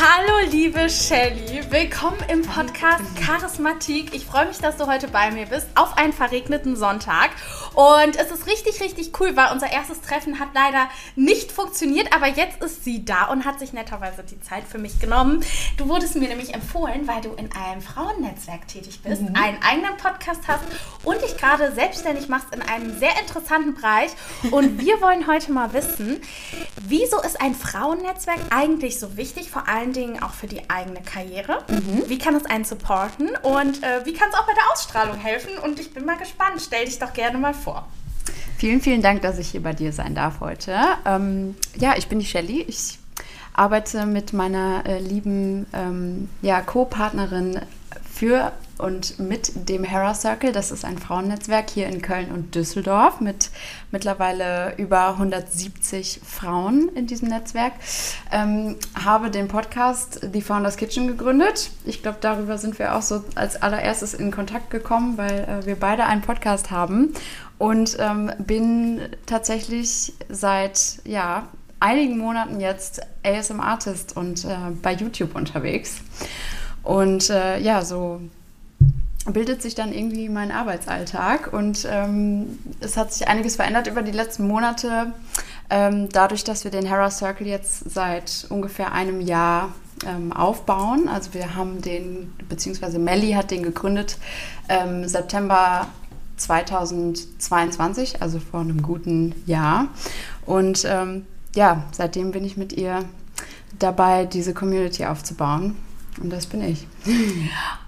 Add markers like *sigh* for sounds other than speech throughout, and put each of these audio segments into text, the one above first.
Hallo liebe Shelly, willkommen im Podcast Charismatik. Ich freue mich, dass du heute bei mir bist auf einen verregneten Sonntag. Und es ist richtig, richtig cool, weil unser erstes Treffen hat leider nicht funktioniert, aber jetzt ist sie da und hat sich netterweise die Zeit für mich genommen. Du wurdest mir nämlich empfohlen, weil du in einem Frauennetzwerk tätig bist, mhm. einen eigenen Podcast hast und dich gerade selbstständig machst in einem sehr interessanten Bereich. Und wir wollen heute mal wissen, wieso ist ein Frauennetzwerk eigentlich so wichtig, vor allen Dingen auch für die eigene Karriere. Mhm. Wie kann es einen supporten und äh, wie kann es auch bei der Ausstrahlung helfen? Und ich bin mal gespannt. Stell dich doch gerne mal vor. Vielen, vielen Dank, dass ich hier bei dir sein darf heute. Ähm, ja, ich bin die Shelly. Ich arbeite mit meiner äh, lieben ähm, ja, Co-Partnerin für und mit dem Hera Circle. Das ist ein Frauennetzwerk hier in Köln und Düsseldorf mit mittlerweile über 170 Frauen in diesem Netzwerk. Ähm, habe den Podcast The Founders Kitchen gegründet. Ich glaube, darüber sind wir auch so als allererstes in Kontakt gekommen, weil äh, wir beide einen Podcast haben und ähm, bin tatsächlich seit ja, einigen Monaten jetzt ASM Artist und äh, bei YouTube unterwegs. Und äh, ja, so bildet sich dann irgendwie mein Arbeitsalltag und ähm, es hat sich einiges verändert über die letzten Monate. Ähm, dadurch, dass wir den Hera Circle jetzt seit ungefähr einem Jahr ähm, aufbauen. Also wir haben den, beziehungsweise Melly hat den gegründet ähm, September 2022, also vor einem guten Jahr. Und ähm, ja, seitdem bin ich mit ihr dabei, diese Community aufzubauen. Und das bin ich.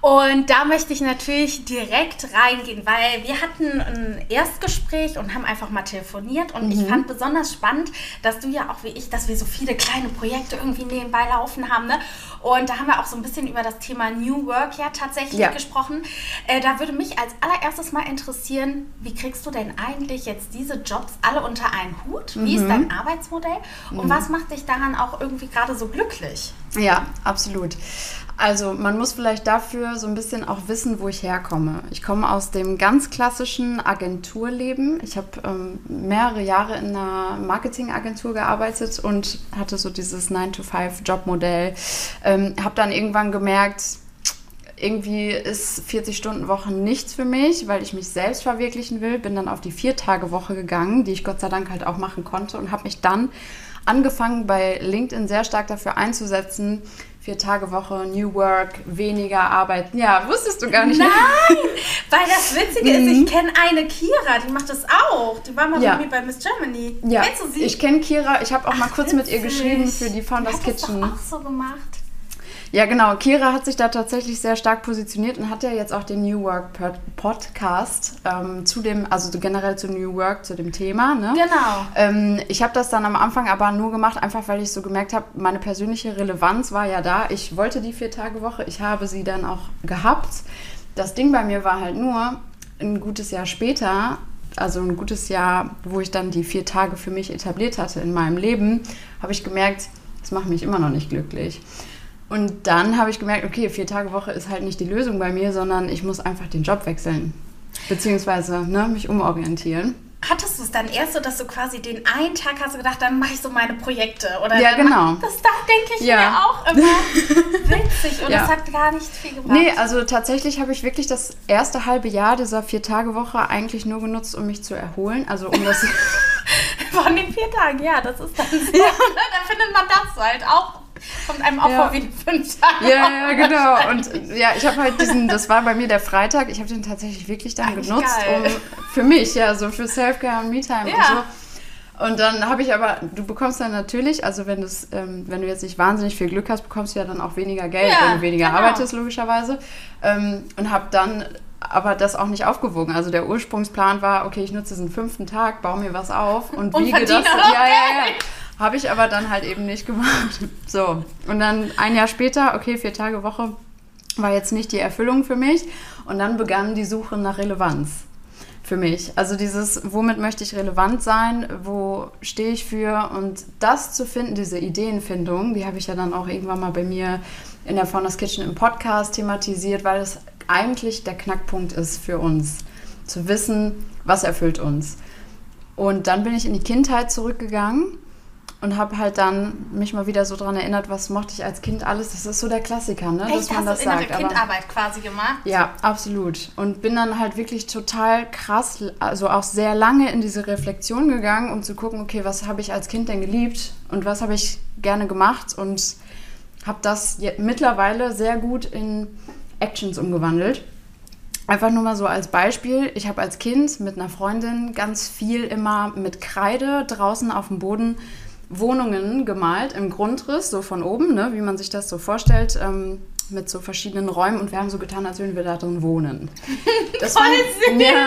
Und da möchte ich natürlich direkt reingehen, weil wir hatten ein Erstgespräch und haben einfach mal telefoniert. Und mhm. ich fand besonders spannend, dass du ja auch wie ich, dass wir so viele kleine Projekte irgendwie nebenbei laufen haben. Ne? Und da haben wir auch so ein bisschen über das Thema New Work ja tatsächlich ja. gesprochen. Äh, da würde mich als allererstes mal interessieren, wie kriegst du denn eigentlich jetzt diese Jobs alle unter einen Hut? Wie mhm. ist dein Arbeitsmodell? Und mhm. was macht dich daran auch irgendwie gerade so glücklich? Ja, absolut. Also man muss vielleicht dafür so ein bisschen auch wissen, wo ich herkomme. Ich komme aus dem ganz klassischen Agenturleben. Ich habe ähm, mehrere Jahre in einer Marketingagentur gearbeitet und hatte so dieses 9-to-5-Jobmodell. Ähm, habe dann irgendwann gemerkt, irgendwie ist 40-Stunden-Woche nichts für mich, weil ich mich selbst verwirklichen will. Bin dann auf die Vier-Tage-Woche gegangen, die ich Gott sei Dank halt auch machen konnte und habe mich dann angefangen bei LinkedIn sehr stark dafür einzusetzen, vier Tage Woche, New Work, weniger arbeiten. Ja, wusstest du gar nicht. Nein, *laughs* weil das Witzige ist, ich mhm. kenne eine Kira, die macht das auch. Die war mal ja. bei mir bei Miss Germany. Ja. Kennst du sie? Ich kenne Kira. Ich habe auch Ach, mal kurz witzig. mit ihr geschrieben für die Founders Kitchen. Das doch auch so gemacht. Ja, genau. Kira hat sich da tatsächlich sehr stark positioniert und hat ja jetzt auch den New Work Podcast ähm, zu dem, also generell zu New Work, zu dem Thema. Ne? Genau. Ähm, ich habe das dann am Anfang aber nur gemacht, einfach weil ich so gemerkt habe, meine persönliche Relevanz war ja da. Ich wollte die Vier-Tage-Woche, ich habe sie dann auch gehabt. Das Ding bei mir war halt nur, ein gutes Jahr später also ein gutes Jahr, wo ich dann die vier Tage für mich etabliert hatte in meinem Leben, habe ich gemerkt, das macht mich immer noch nicht glücklich. Und dann habe ich gemerkt, okay, vier Tage Woche ist halt nicht die Lösung bei mir, sondern ich muss einfach den Job wechseln. Beziehungsweise ne, mich umorientieren. Hattest du es dann erst so, dass du quasi den einen Tag hast du gedacht, dann mache ich so meine Projekte? Oder ja, genau. Das da denke ich ja. mir auch immer *laughs* witzig und ja. das hat gar nicht viel gebracht. Nee, also tatsächlich habe ich wirklich das erste halbe Jahr dieser Vier-Tage-Woche eigentlich nur genutzt, um mich zu erholen. Also um das... *laughs* Von den vier Tagen, ja, das ist dann so. Ja. da findet man das halt auch Kommt einem auch ja. vor wie fünf Tage. Ja, ja, genau. Und ja, ich habe halt diesen, das war bei mir der Freitag, ich habe den tatsächlich wirklich dann Eigentlich genutzt, geil. um für mich, ja, so für Self-Care und Me-Time ja. und so. Und dann habe ich aber, du bekommst dann natürlich, also wenn, ähm, wenn du jetzt nicht wahnsinnig viel Glück hast, bekommst du ja dann auch weniger Geld, ja, wenn du weniger genau. arbeitest, logischerweise. Ähm, und habe dann aber das auch nicht aufgewogen. Also der Ursprungsplan war, okay, ich nutze diesen fünften Tag, baue mir was auf und, und wiege das. Ja, ja, ja. Habe ich aber dann halt eben nicht gemacht. *laughs* So, und dann ein Jahr später, okay, vier Tage Woche, war jetzt nicht die Erfüllung für mich. Und dann begann die Suche nach Relevanz für mich. Also dieses, womit möchte ich relevant sein, wo stehe ich für und das zu finden, diese Ideenfindung, die habe ich ja dann auch irgendwann mal bei mir in der Founders Kitchen im Podcast thematisiert, weil es eigentlich der Knackpunkt ist für uns, zu wissen, was erfüllt uns. Und dann bin ich in die Kindheit zurückgegangen und habe halt dann mich mal wieder so daran erinnert, was mochte ich als Kind alles. Das ist so der Klassiker, ne? Echt? Dass man Hast das du innere sagt. Kindarbeit quasi gemacht? Ja, absolut. Und bin dann halt wirklich total krass, also auch sehr lange in diese Reflexion gegangen, um zu gucken, okay, was habe ich als Kind denn geliebt und was habe ich gerne gemacht und habe das mittlerweile sehr gut in Actions umgewandelt. Einfach nur mal so als Beispiel. Ich habe als Kind mit einer Freundin ganz viel immer mit Kreide draußen auf dem Boden Wohnungen gemalt im Grundriss, so von oben, ne, wie man sich das so vorstellt, ähm, mit so verschiedenen Räumen und wir haben so getan, als würden wir da drin wohnen. *laughs* Das war ja,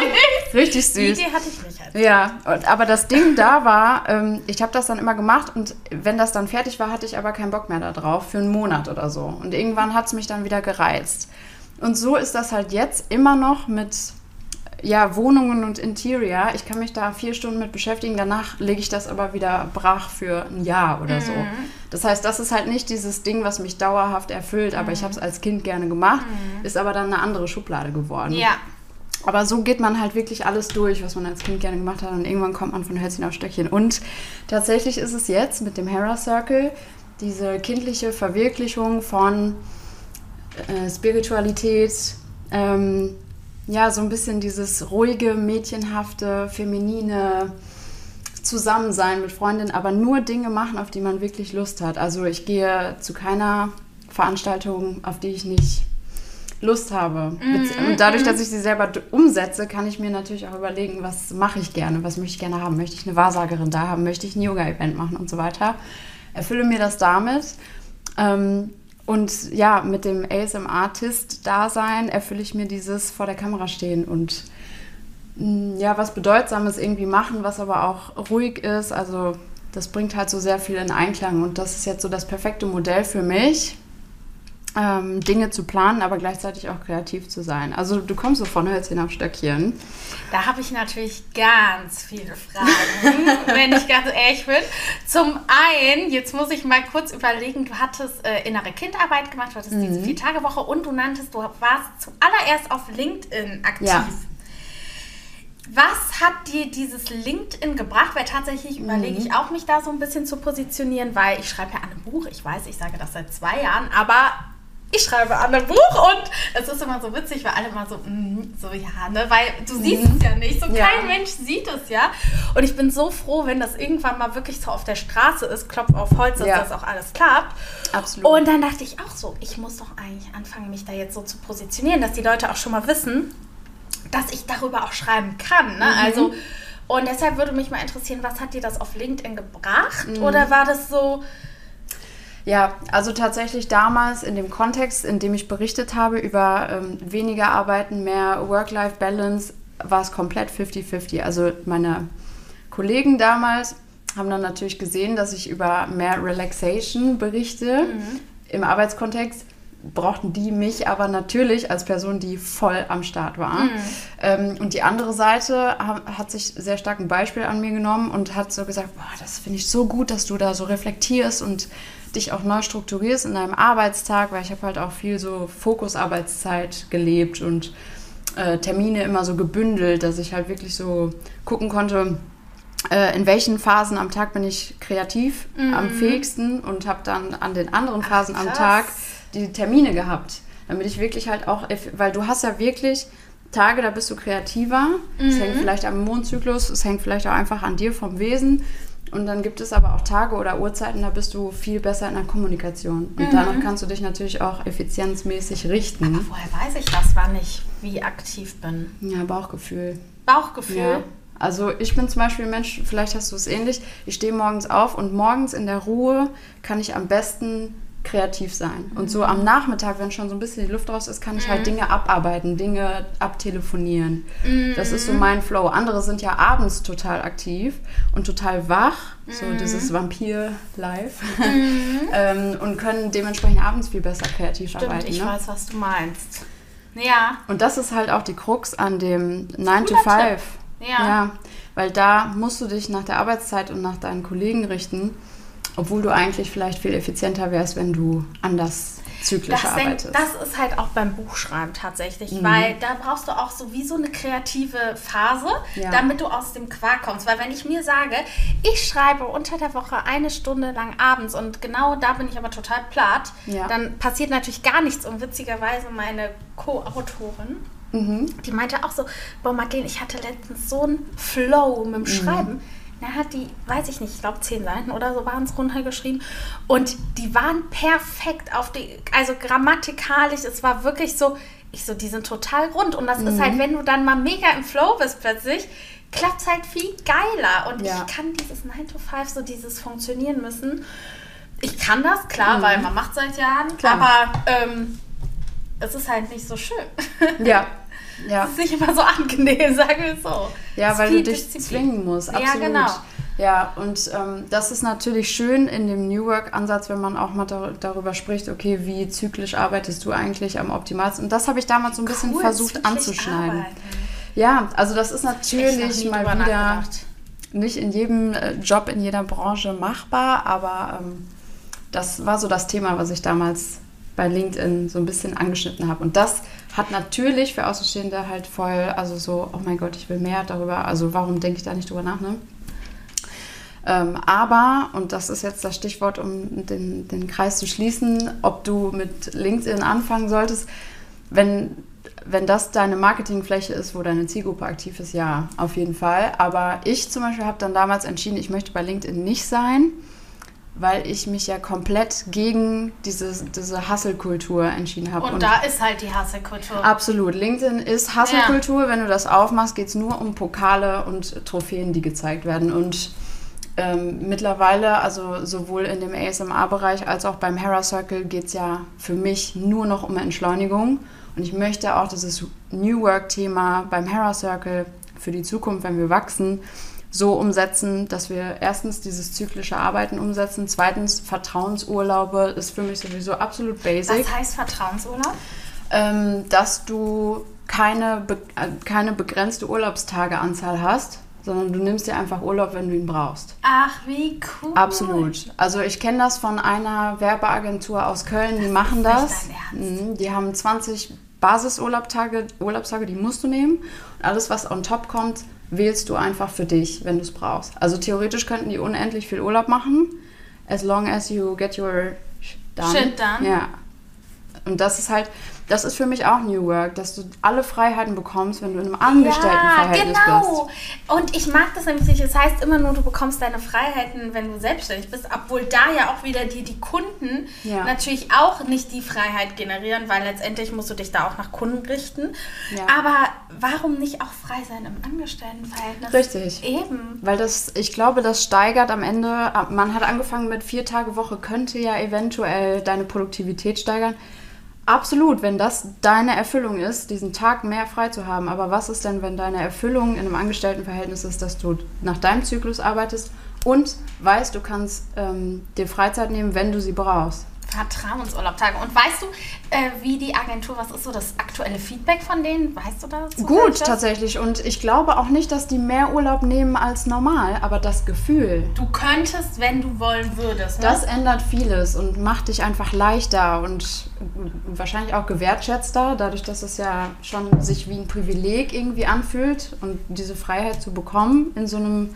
richtig süß. Die Idee hatte ich nicht. Ja, und, aber das Ding da war, ähm, ich habe das dann immer gemacht und wenn das dann fertig war, hatte ich aber keinen Bock mehr da drauf für einen Monat oder so. Und irgendwann hat es mich dann wieder gereizt. Und so ist das halt jetzt immer noch mit ja, Wohnungen und Interior. Ich kann mich da vier Stunden mit beschäftigen, danach lege ich das aber wieder brach für ein Jahr oder so. Mhm. Das heißt, das ist halt nicht dieses Ding, was mich dauerhaft erfüllt, aber mhm. ich habe es als Kind gerne gemacht, mhm. ist aber dann eine andere Schublade geworden. Ja. Aber so geht man halt wirklich alles durch, was man als Kind gerne gemacht hat und irgendwann kommt man von Hölzchen auf Stöckchen. Und tatsächlich ist es jetzt mit dem Hera Circle diese kindliche Verwirklichung von äh, Spiritualität, ähm, ja, so ein bisschen dieses ruhige, mädchenhafte, feminine Zusammensein mit Freundinnen, aber nur Dinge machen, auf die man wirklich Lust hat. Also ich gehe zu keiner Veranstaltung, auf die ich nicht Lust habe. Mhm. Und dadurch, dass ich sie selber umsetze, kann ich mir natürlich auch überlegen, was mache ich gerne, was möchte ich gerne haben. Möchte ich eine Wahrsagerin da haben, möchte ich ein Yoga-Event machen und so weiter. Erfülle mir das damit. Ähm, und ja, mit dem ASM-Artist-Dasein erfülle ich mir dieses vor der Kamera stehen und mm, ja, was Bedeutsames irgendwie machen, was aber auch ruhig ist. Also das bringt halt so sehr viel in Einklang und das ist jetzt so das perfekte Modell für mich ähm, Dinge zu planen, aber gleichzeitig auch kreativ zu sein. Also du kommst so von Hölzchen auf Stöckchen. Da habe ich natürlich ganz viele Fragen, *laughs* wenn ich ganz ehrlich bin. Zum einen, jetzt muss ich mal kurz überlegen, du hattest äh, innere Kindarbeit gemacht, du hattest mhm. diese Vier-Tage-Woche und du nanntest, du warst zuallererst auf LinkedIn aktiv. Ja. Was hat dir dieses LinkedIn gebracht? Weil tatsächlich überlege ich mhm. auch, mich da so ein bisschen zu positionieren, weil ich schreibe ja an einem Buch. Ich weiß, ich sage das seit zwei Jahren, aber ich schreibe an einem Buch und es ist immer so witzig, weil alle immer so, mm, so ja, ne, weil du siehst mhm. es ja nicht, so ja. kein Mensch sieht es ja. Und ich bin so froh, wenn das irgendwann mal wirklich so auf der Straße ist, klopf auf Holz, dass ja. das auch alles klappt. Absolut. Und dann dachte ich auch so, ich muss doch eigentlich anfangen, mich da jetzt so zu positionieren, dass die Leute auch schon mal wissen, dass ich darüber auch schreiben kann. Ne? Mhm. Also, und deshalb würde mich mal interessieren, was hat dir das auf LinkedIn gebracht? Mhm. Oder war das so, ja, also tatsächlich damals in dem Kontext, in dem ich berichtet habe über ähm, weniger Arbeiten, mehr Work-Life-Balance, war es komplett 50-50. Also meine Kollegen damals haben dann natürlich gesehen, dass ich über mehr Relaxation berichte mhm. im Arbeitskontext brauchten die mich aber natürlich als Person, die voll am Start war. Mhm. Ähm, und die andere Seite hat sich sehr stark ein Beispiel an mir genommen und hat so gesagt, boah, das finde ich so gut, dass du da so reflektierst und dich auch neu strukturierst in deinem Arbeitstag, weil ich habe halt auch viel so Fokusarbeitszeit gelebt und äh, Termine immer so gebündelt, dass ich halt wirklich so gucken konnte, äh, in welchen Phasen am Tag bin ich kreativ mhm. am fähigsten und habe dann an den anderen Phasen Ach, am Tag die Termine gehabt, damit ich wirklich halt auch, weil du hast ja wirklich Tage, da bist du kreativer. Es mhm. hängt vielleicht am Mondzyklus, es hängt vielleicht auch einfach an dir vom Wesen. Und dann gibt es aber auch Tage oder Uhrzeiten, da bist du viel besser in der Kommunikation. Und mhm. danach kannst du dich natürlich auch effizienzmäßig richten. Aber woher weiß ich das, wann ich wie aktiv bin? Ja, Bauchgefühl. Bauchgefühl? Ja. Also ich bin zum Beispiel ein Mensch, vielleicht hast du es ähnlich, ich stehe morgens auf und morgens in der Ruhe kann ich am besten kreativ sein. Und so am Nachmittag, wenn schon so ein bisschen die Luft raus ist, kann ich halt Dinge abarbeiten, Dinge abtelefonieren. Das ist so mein Flow. Andere sind ja abends total aktiv und total wach, so dieses Vampir-Life, *laughs* ähm, und können dementsprechend abends viel besser kreativ Stimmt, arbeiten. ich ne? weiß, was du meinst. Ja, Und das ist halt auch die Krux an dem 9 to Cooler 5. Tipp. Ja. Weil da musst du dich nach der Arbeitszeit und nach deinen Kollegen richten, obwohl du eigentlich vielleicht viel effizienter wärst, wenn du anders zyklisch das, arbeitest. das ist halt auch beim Buchschreiben tatsächlich, Mhm. weil da brauchst du auch so wie so eine kreative Phase, Ja. damit du aus dem Quark kommst. Weil wenn ich mir sage, ich schreibe unter der Woche eine Stunde lang abends und genau da bin ich aber total platt, Ja. dann passiert natürlich gar nichts. Und witzigerweise meine Co-Autorin, Mhm. die meinte auch so, boah Madeleine, ich hatte letztens so einen Flow mit dem Mhm. Schreiben. Da hat die, weiß ich nicht, ich glaube zehn Seiten oder so waren es runtergeschrieben. Und die waren perfekt auf die, also grammatikalisch, es war wirklich so, ich so, die sind total rund. Und das Mhm. ist halt, wenn du dann mal mega im Flow bist plötzlich, klappt es halt viel geiler. Und Ja. ich kann dieses 9 to 5, so dieses funktionieren müssen. Ich kann das, klar, Mhm. weil man macht seit Jahren, Klar. aber ähm, es ist halt nicht so schön. Ja, *laughs* ja. Es ist nicht immer so angenehm, *laughs* sagen wir es so. Ja, Es weil du dich Disziplin. zwingen musst. Ja, Absolut. genau. Ja, und ähm, das ist natürlich schön in dem New Work-Ansatz, wenn man auch mal dar darüber spricht, okay, wie zyklisch arbeitest du eigentlich am optimalsten? Und das habe ich damals so ein bisschen Cool, versucht anzuschneiden. arbeiten. Ja, also das ist natürlich mal wieder nicht in jedem äh, Job, in jeder Branche machbar, aber ähm, das war so das Thema, was ich damals bei LinkedIn so ein bisschen angeschnitten habe. Und das hat natürlich für Außenstehende halt voll, also so, oh mein Gott, ich will mehr darüber, also warum denke ich da nicht drüber nach, ne? Ähm, aber, und das ist jetzt das Stichwort, um den, den Kreis zu schließen, ob du mit LinkedIn anfangen solltest, wenn, wenn das deine Marketingfläche ist, wo deine Zielgruppe aktiv ist, ja, auf jeden Fall. Aber ich zum Beispiel habe dann damals entschieden, ich möchte bei LinkedIn nicht sein, weil ich mich ja komplett gegen diese, diese Hustle-Kultur entschieden habe. Und, da ist halt die Hasselkultur. Absolut. LinkedIn ist Hustle-Kultur. Wenn du das aufmachst, geht es nur um Pokale und Trophäen, die gezeigt werden. Und ähm, mittlerweile, also sowohl in dem ASMR-Bereich als auch beim Hera Circle, geht es ja für mich nur noch um Entschleunigung. Und ich möchte auch dieses New Work-Thema beim Hera Circle für die Zukunft, wenn wir wachsen, so umsetzen, dass wir erstens dieses zyklische Arbeiten umsetzen, zweitens Vertrauensurlaube ist für mich sowieso absolut basic Was heißt Vertrauensurlaub? ähm, dass du keine, be äh, keine begrenzte Urlaubstageanzahl hast, sondern du nimmst dir einfach Urlaub, wenn du ihn brauchst. Ach, wie cool. Absolut. Also ich kenne das von einer Werbeagentur aus Köln, die machen das. Mhm, Die haben 20 Basisurlaubstage, Urlaubstage, die musst du nehmen. Und alles, was on top kommt, wählst du einfach für dich, wenn du es brauchst. Also theoretisch könnten die unendlich viel Urlaub machen, as long as you get your done. Shit done. Ja. Und das ist halt, das ist für mich auch New Work, dass du alle Freiheiten bekommst, wenn du in einem Angestelltenverhältnis ja, bist. genau. Und ich mag das nämlich nicht. Es heißt immer nur, du bekommst deine Freiheiten, wenn du selbstständig bist, obwohl da ja auch wieder die, die Kunden Ja. natürlich auch nicht die Freiheit generieren, weil letztendlich musst du dich da auch nach Kunden richten. Ja. Aber warum nicht auch frei sein im Angestelltenverhältnis? Richtig. Eben. Weil das, ich glaube, das steigert am Ende. Man hat angefangen mit vier Tage Woche, könnte ja eventuell deine Produktivität steigern. Absolut, wenn das deine Erfüllung ist, diesen Tag mehr frei zu haben. Aber was ist denn, wenn deine Erfüllung in einem Angestelltenverhältnis ist, dass du nach deinem Zyklus arbeitest und weißt, du kannst ähm, dir Freizeit nehmen, wenn du sie brauchst? Vertrauensurlaubtage. Und weißt du, äh, wie die Agentur, was ist so das aktuelle Feedback von denen? Weißt du das? Gut, tatsächlich. Und ich glaube auch nicht, dass die mehr Urlaub nehmen als normal, aber das Gefühl, Du könntest, wenn du wollen würdest. Ne? Das ändert vieles und macht dich einfach leichter und wahrscheinlich auch gewertschätzter, dadurch, dass es ja schon sich wie ein Privileg irgendwie anfühlt und diese Freiheit zu bekommen in so einem,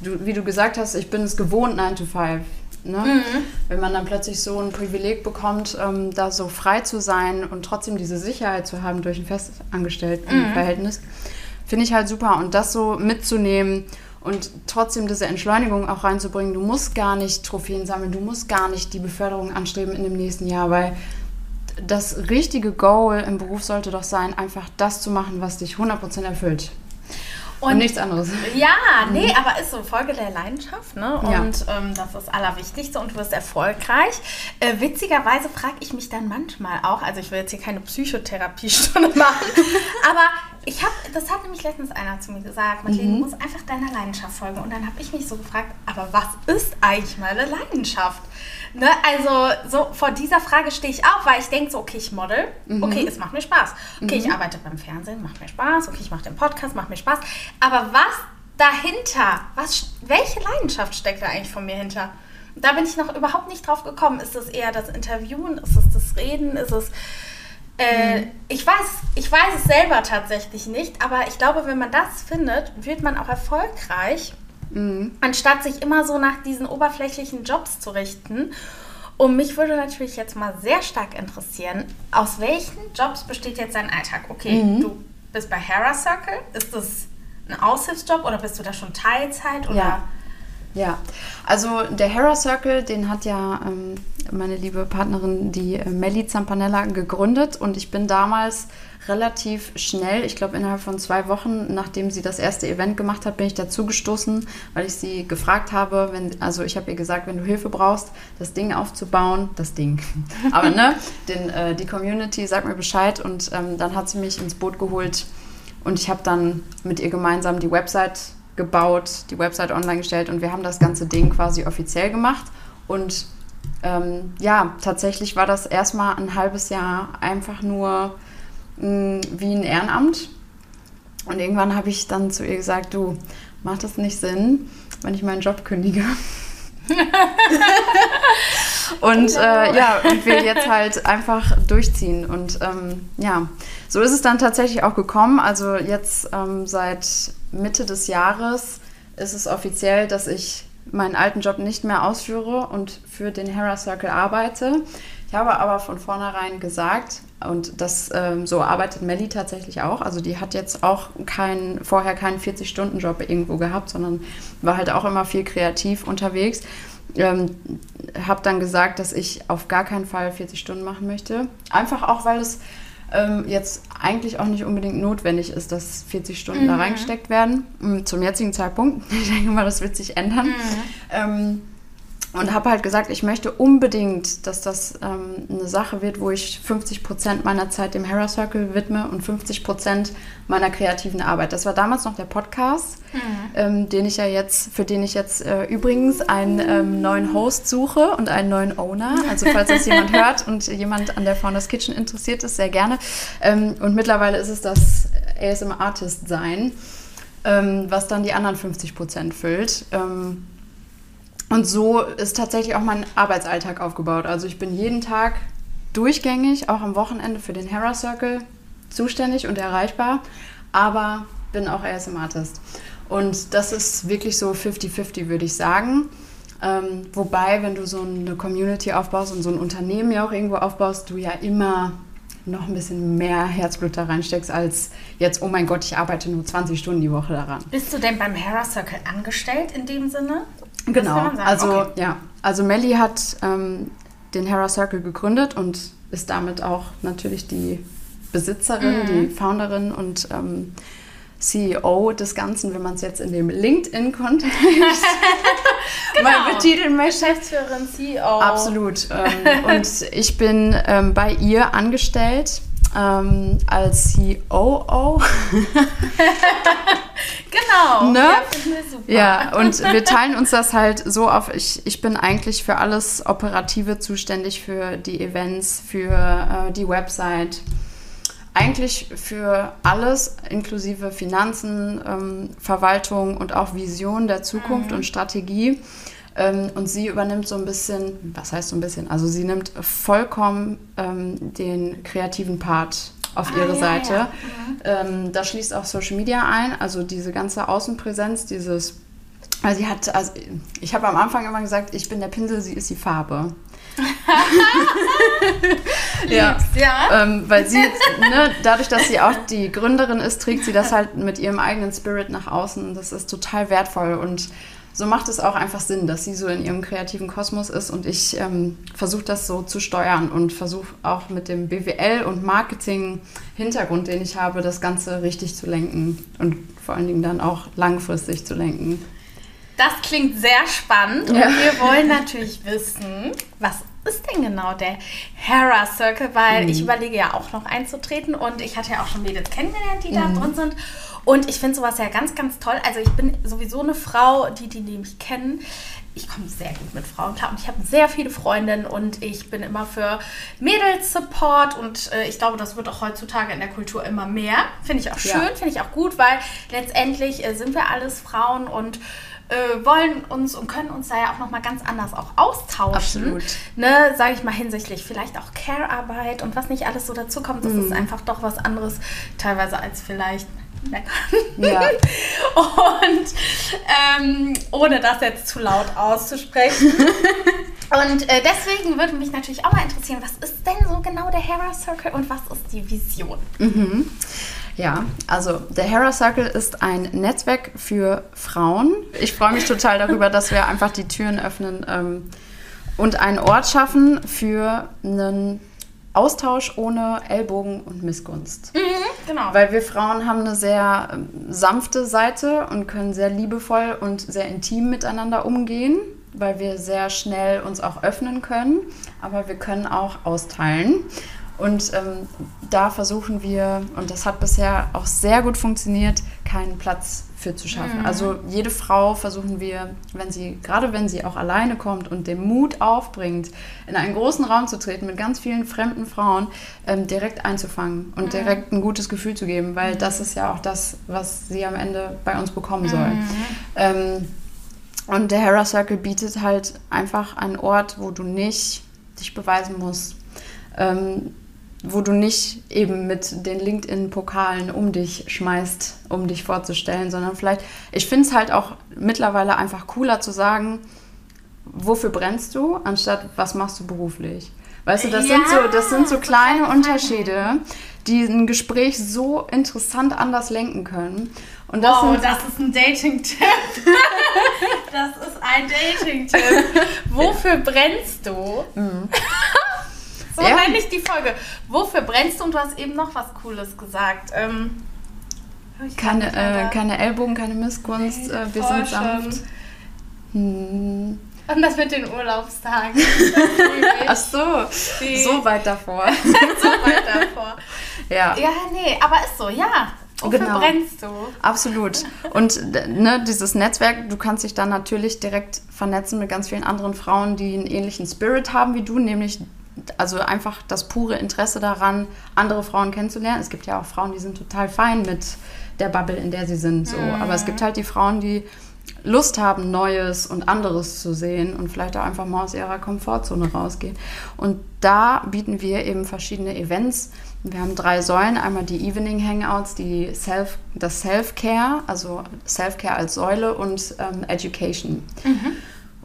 wie du gesagt hast, ich bin es gewohnt, 9 to 5. Ne? Wenn man dann plötzlich so ein Privileg bekommt, ähm, da so frei zu sein und trotzdem diese Sicherheit zu haben durch ein Festangestelltenverhältnis, finde ich halt super. Und das so mitzunehmen und trotzdem diese Entschleunigung auch reinzubringen. Du musst gar nicht Trophäen sammeln, du musst gar nicht die Beförderung anstreben in dem nächsten Jahr, weil das richtige Goal im Beruf sollte doch sein, einfach das zu machen, was dich 100% erfüllt. Und, und, nichts anderes. Ja, nee, mhm. aber ist so Folge der Leidenschaft, ne? Und ja. ähm, das ist das Allerwichtigste und du wirst erfolgreich. Äh, witzigerweise frage ich mich dann manchmal auch, also ich will jetzt hier keine Psychotherapiestunde *laughs* machen, aber ich habe, das hat nämlich letztens einer zu mir gesagt, Madeleine, mhm. du musst einfach deiner Leidenschaft folgen. Und dann habe ich mich so gefragt, aber was ist eigentlich meine Leidenschaft? Ne? Also so vor dieser Frage stehe ich auch, weil ich denke so, okay, ich model, mhm. okay, es macht mir Spaß. Okay, mhm. ich arbeite beim Fernsehen, macht mir Spaß. Okay, ich mache den Podcast, macht mir Spaß. Aber was dahinter, was, welche Leidenschaft steckt da eigentlich von mir hinter? Da bin ich noch überhaupt nicht drauf gekommen. Ist es eher das Interviewen? Ist es das Reden? Ist es äh, mhm. ich, weiß, ich weiß es selber tatsächlich nicht, aber ich glaube, wenn man das findet, wird man auch erfolgreich, mhm. anstatt sich immer so nach diesen oberflächlichen Jobs zu richten. Und mich würde natürlich jetzt mal sehr stark interessieren, aus welchen Jobs besteht jetzt dein Alltag? Okay, mhm. du bist bei Hera Circle. Ist das ein Aushilfsjob oder bist du da schon Teilzeit? Oder? Ja. Ja, also der Hera Circle, den hat ja ähm, meine liebe Partnerin, die äh, Melli Zampanella, gegründet. Und ich bin damals relativ schnell, ich glaube innerhalb von zwei Wochen, nachdem sie das erste Event gemacht hat, bin ich dazu gestoßen, weil ich sie gefragt habe, wenn, also ich habe ihr gesagt, wenn du Hilfe brauchst, das Ding aufzubauen, das Ding, *laughs* aber ne, den, äh, die Community, sag mir Bescheid und ähm, dann hat sie mich ins Boot geholt und ich habe dann mit ihr gemeinsam die Website gebaut, die Website online gestellt und wir haben das ganze Ding quasi offiziell gemacht. Und ähm, ja, tatsächlich war das erstmal ein halbes Jahr einfach nur mh, mm, wie ein Ehrenamt. Und irgendwann habe ich dann zu ihr gesagt, du, macht das nicht Sinn, wenn ich meinen Job kündige? *laughs* *laughs* *laughs* und äh, ja, und wir jetzt halt einfach durchziehen. Und ähm, ja, so ist es dann tatsächlich auch gekommen. Also jetzt ähm, seit Mitte des Jahres ist es offiziell, dass ich meinen alten Job nicht mehr ausführe und für den Hera Circle arbeite. Ich habe aber von vornherein gesagt, und das ähm, so arbeitet Melly tatsächlich auch. Also die hat jetzt auch kein, vorher keinen 40-Stunden-Job irgendwo gehabt, sondern war halt auch immer viel kreativ unterwegs. Ähm, habe dann gesagt, dass ich auf gar keinen Fall 40 Stunden machen möchte. Einfach auch, weil es ähm, jetzt eigentlich auch nicht unbedingt notwendig ist, dass 40 Stunden mhm. da reingesteckt werden. Mm, zum jetzigen Zeitpunkt. *laughs* Ich denke mal, das wird sich ändern. Mhm. Ähm, und habe halt gesagt, ich möchte unbedingt, dass das ähm, eine Sache wird, wo ich 50 Prozent meiner Zeit dem Hera Circle widme und 50 Prozent meiner kreativen Arbeit. Das war damals noch der Podcast, mhm. ähm, den ich ja jetzt, für den ich jetzt äh, übrigens einen ähm, neuen Host suche und einen neuen Owner. Also falls das jemand *laughs* hört und jemand an der Founders Kitchen interessiert ist, sehr gerne. Ähm, und mittlerweile ist es das ASM Artist sein, ähm, was dann die anderen 50 Prozent füllt. Und so ist tatsächlich auch mein Arbeitsalltag aufgebaut. Also ich bin jeden Tag durchgängig, auch am Wochenende für den Hera Circle zuständig und erreichbar, aber bin auch ASM-Artist. Und das ist wirklich so 50-50, würde ich sagen. Ähm, wobei, wenn du so eine Community aufbaust und so ein Unternehmen ja auch irgendwo aufbaust, du ja immer noch ein bisschen mehr Herzblut da reinsteckst, als jetzt, oh mein Gott, ich arbeite nur 20 Stunden die Woche daran. Bist du denn beim Hera Circle angestellt in dem Sinne? Genau, also okay. ja, also Melly hat ähm, den Hera Circle gegründet und ist damit auch natürlich die Besitzerin, mhm. die Founderin und ähm, CEO des Ganzen, wenn man es jetzt in dem LinkedIn-Kontext *laughs* genau. mal betiteln möchte. Geschäftsführerin, CEO. Absolut. Ähm, und ich bin ähm, bei ihr angestellt ähm, als COO. *laughs* genau. *laughs* Ne? Ja, ja, und wir *laughs* teilen uns das halt so auf. Ich, ich bin eigentlich für alles Operative zuständig, für die Events, für äh, die Website. Eigentlich für alles, inklusive Finanzen, ähm, Verwaltung und auch Vision der Zukunft mhm. und Strategie. Ähm, und sie übernimmt so ein bisschen, was heißt so ein bisschen? Also sie nimmt vollkommen ähm, den kreativen Part auf ah, ihre ja, Seite. Ja. Ähm, da schließt auch Social Media ein, also diese ganze Außenpräsenz, dieses. Also sie hat, also ich habe am Anfang immer gesagt, ich bin der Pinsel, sie ist die Farbe. *laughs* ja, ja. Ähm, weil sie, ne, dadurch, dass sie auch die Gründerin ist, trägt sie das halt mit ihrem eigenen Spirit nach außen. Das ist total wertvoll und so macht es auch einfach Sinn, dass sie so in ihrem kreativen Kosmos ist und ich ähm, versuche das so zu steuern und versuche auch mit dem BWL und Marketing-Hintergrund, den ich habe, das Ganze richtig zu lenken und vor allen Dingen dann auch langfristig zu lenken. Das klingt sehr spannend und ja. wir wollen natürlich wissen, was ist denn genau der Hera Circle? Weil mhm. ich überlege ja auch noch einzutreten und ich hatte ja auch schon Mädels kennengelernt, die mhm. da drin sind. Und ich finde sowas ja ganz, ganz toll. Also ich bin sowieso eine Frau, die, die, die mich kennen. Ich komme sehr gut mit Frauen klar und ich habe sehr viele Freundinnen und ich bin immer für Mädels-Support und äh, ich glaube, das wird auch heutzutage in der Kultur immer mehr. Finde ich auch schön, ja. finde ich auch gut, weil letztendlich äh, sind wir alles Frauen und äh, wollen uns und können uns da ja auch nochmal ganz anders auch austauschen. Absolut. Ne, sage ich mal hinsichtlich vielleicht auch Care-Arbeit und was nicht alles so dazu kommt. Das mm. ist einfach doch was anderes teilweise als vielleicht ja. *laughs* Und ähm, ohne das jetzt zu laut auszusprechen. und äh, deswegen würde mich natürlich auch mal interessieren, was ist denn so genau der Hera Circle und was ist die Vision? Mhm. Ja, also der Hera Circle ist ein Netzwerk für Frauen. Ich freue mich total darüber, dass wir einfach die Türen öffnen ähm, und einen Ort schaffen für einen Austausch ohne Ellbogen und Missgunst. Mhm, genau. Weil wir Frauen haben eine sehr ähm, sanfte Seite und können sehr liebevoll und sehr intim miteinander umgehen, weil wir sehr schnell uns auch öffnen können, aber wir können auch austeilen. Und ähm, da versuchen wir, und das hat bisher auch sehr gut funktioniert, keinen Platz für zu schaffen. Mhm. Also jede Frau versuchen wir, wenn sie, gerade wenn sie auch alleine kommt und den Mut aufbringt, in einen großen Raum zu treten mit ganz vielen fremden Frauen, ähm, direkt einzufangen und mhm. direkt ein gutes Gefühl zu geben, weil das ist ja auch das, was sie am Ende bei uns bekommen soll. Mhm. Ähm, und der Hera Circle bietet halt einfach einen Ort, wo du nicht dich beweisen musst. Ähm, wo du nicht eben mit den LinkedIn-Pokalen um dich schmeißt, um dich vorzustellen, sondern vielleicht, ich finde es halt auch mittlerweile einfach cooler zu sagen, wofür brennst du, anstatt was machst du beruflich. Weißt du, das, ja, sind, so, das sind so kleine Unterschiede, die ein Gespräch so interessant anders lenken können. Und das, wow, das ist ein Dating-Tipp. *laughs* das ist ein Dating-Tipp. *laughs* Wofür brennst du? So ja. nenne ich die Folge. Wofür brennst du? Und du hast eben noch was Cooles gesagt. Ähm, keine, äh, keine Ellbogen, keine Missgunst. Nee, äh, wir sind sanft. Hm. Und das mit den Urlaubstagen. *laughs* Ach so, die. so weit davor. *laughs* so weit davor. Ja. Ja, nee, aber ist so, ja. Wofür genau. brennst du? Absolut. Und ne, dieses Netzwerk, du kannst dich dann natürlich direkt vernetzen mit ganz vielen anderen Frauen, die einen ähnlichen Spirit haben wie du, nämlich also einfach das pure Interesse daran, andere Frauen kennenzulernen. Es gibt ja auch Frauen, die sind total fein mit der Bubble, in der sie sind. So. Mhm. Aber es gibt halt die Frauen, die Lust haben, Neues und anderes zu sehen und vielleicht auch einfach mal aus ihrer Komfortzone rausgehen. Und da bieten wir eben verschiedene Events. Wir haben drei Säulen. Einmal die Evening Hangouts, die Self, das Self-Care, also Self-Care als Säule und ähm, Education. Mhm.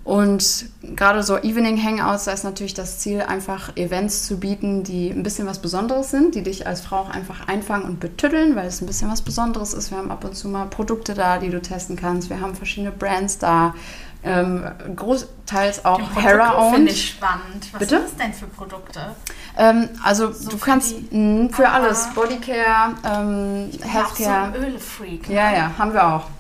Und gerade so Evening Hangouts, da ist natürlich das Ziel, einfach Events zu bieten, die ein bisschen was Besonderes sind, die dich als Frau auch einfach einfangen und betütteln, weil es ein bisschen was Besonderes ist. Wir haben ab und zu mal Produkte da, die du testen kannst. Wir haben verschiedene Brands da. Ähm, großteils auch Hera owned. finde ich spannend. Was Bitte? sind das denn für Produkte? Ähm, also so du kannst die, mh, für alles, Bodycare, ähm, Healthcare. So Ölefreak. Ne? Ja, ja, haben wir auch.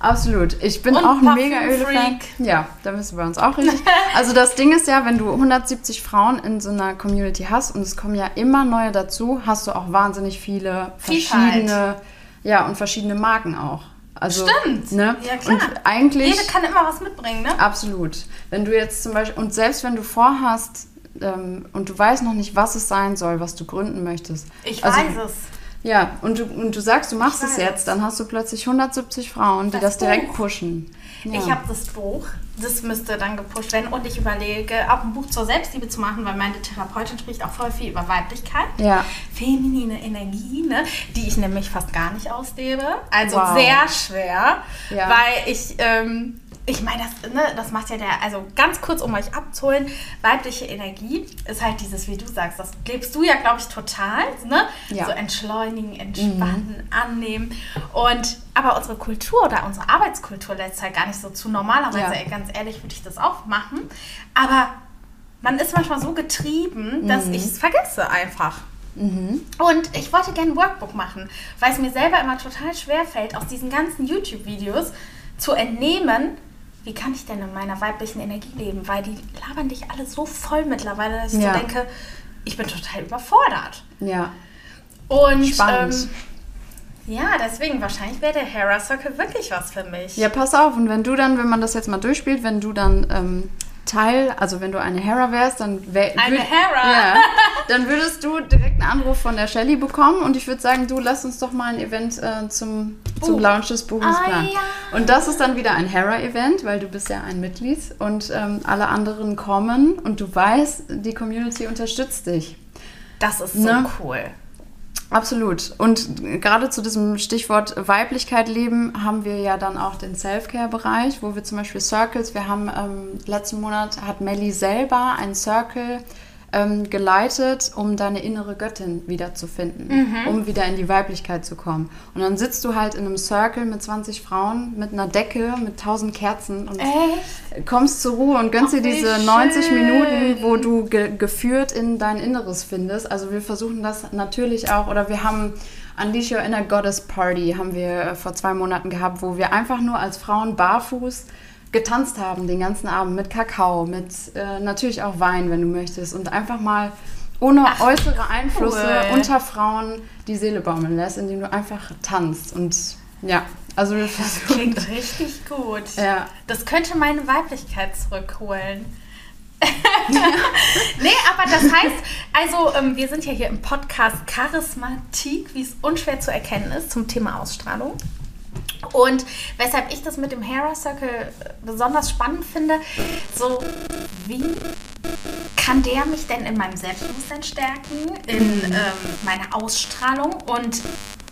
Absolut. Ich bin und auch ein mega Öle-Fan. Ja, da müssen wir uns auch richtig. Also das Ding ist ja, wenn du 170 Frauen in so einer Community hast und es kommen ja immer neue dazu, hast du auch wahnsinnig viele verschiedene, ja und verschiedene Marken auch. Also, Stimmt. Ne? Ja, klar. Und eigentlich. Jede kann immer was mitbringen, ne? Absolut. Wenn du jetzt zum Beispiel, und selbst wenn du vorhast ähm, und du weißt noch nicht, was es sein soll, was du gründen möchtest. Ich also, weiß es. Ja, und du, und du sagst, du machst es jetzt, dann hast du plötzlich 170 Frauen, die das, das direkt pushen. Ja. Ich habe das Buch, das müsste dann gepusht werden und ich überlege, auch ein Buch zur Selbstliebe zu machen, weil meine Therapeutin spricht auch voll viel über Weiblichkeit, ja. feminine Energie, ne, die ich nämlich fast gar nicht auslebe. Also wow. sehr schwer, ja. weil ich ähm, ich meine, das, ne, das macht ja der, also ganz kurz, um euch abzuholen, weibliche Energie ist halt dieses, wie du sagst, das lebst du ja, glaube ich, total, ne? Ja. So entschleunigen, entspannen, annehmen. Und aber unsere Kultur oder unsere Arbeitskultur lässt halt gar nicht so zu. Normalerweise, Ja. ganz ehrlich, würde ich das auch machen. Aber man ist manchmal so getrieben, dass ich es vergesse einfach. Und ich wollte gerne ein Workbook machen, weil es mir selber immer total schwer fällt, aus diesen ganzen YouTube-Videos zu entnehmen, wie kann ich denn in meiner weiblichen Energie leben? Weil die labern dich alle so voll mittlerweile, dass ich Ja. so denke, ich bin total überfordert. Ja. Und Spannend. Ähm, ja, deswegen wahrscheinlich wäre der Hera Circle wirklich was für mich. Ja, pass auf. Und wenn du dann, wenn man das jetzt mal durchspielt, wenn du dann ähm, Teil, also wenn du eine Hera wärst, dann wär, Eine würd- Hera? Ja, *laughs* dann würdest du direkt einen Anruf von der Shelly bekommen und ich würde sagen, du lass uns doch mal ein Event äh, zum, zum Oh. Launch des Buches Ah, planen. ja. Und das ist dann wieder ein Hera-Event, weil du bist ja ein Mitglied und ähm, alle anderen kommen und du weißt, die Community unterstützt dich. Das ist so Ne? cool. Absolut. Und gerade zu diesem Stichwort Weiblichkeit leben haben wir ja dann auch den Self-Care-Bereich, wo wir zum Beispiel Circles, wir haben ähm, letzten Monat hat Melly selber einen Circle ähm, geleitet, um deine innere Göttin wiederzufinden, um wieder in die Weiblichkeit zu kommen. Und dann sitzt du halt in einem Circle mit 20 Frauen, mit einer Decke, mit 1000 Kerzen und Echt? kommst zur Ruhe und gönnst Ach, dir diese schön. 90 Minuten, wo du ge geführt in dein Inneres findest. Also wir versuchen das natürlich auch, oder wir haben Unleash Your Inner Goddess Party, haben wir äh, vor zwei Monaten gehabt, wo wir einfach nur als Frauen barfuß getanzt haben den ganzen Abend mit Kakao, mit äh, natürlich auch Wein, wenn du möchtest und einfach mal ohne Ach, äußere Einflüsse cool. unter Frauen die Seele baumeln lässt, indem du einfach tanzt und ja, also wir versuchen Klingt richtig gut. Ja. Das könnte meine Weiblichkeit zurückholen. *laughs* nee, aber das heißt, also ähm, wir sind ja hier im Podcast Charismatik, wie es unschwer zu erkennen ist, zum Thema Ausstrahlung. Und weshalb ich das mit dem Hera Circle besonders spannend finde, so wie kann der mich denn in meinem Selbstbewusstsein stärken, in ähm, meiner Ausstrahlung? Und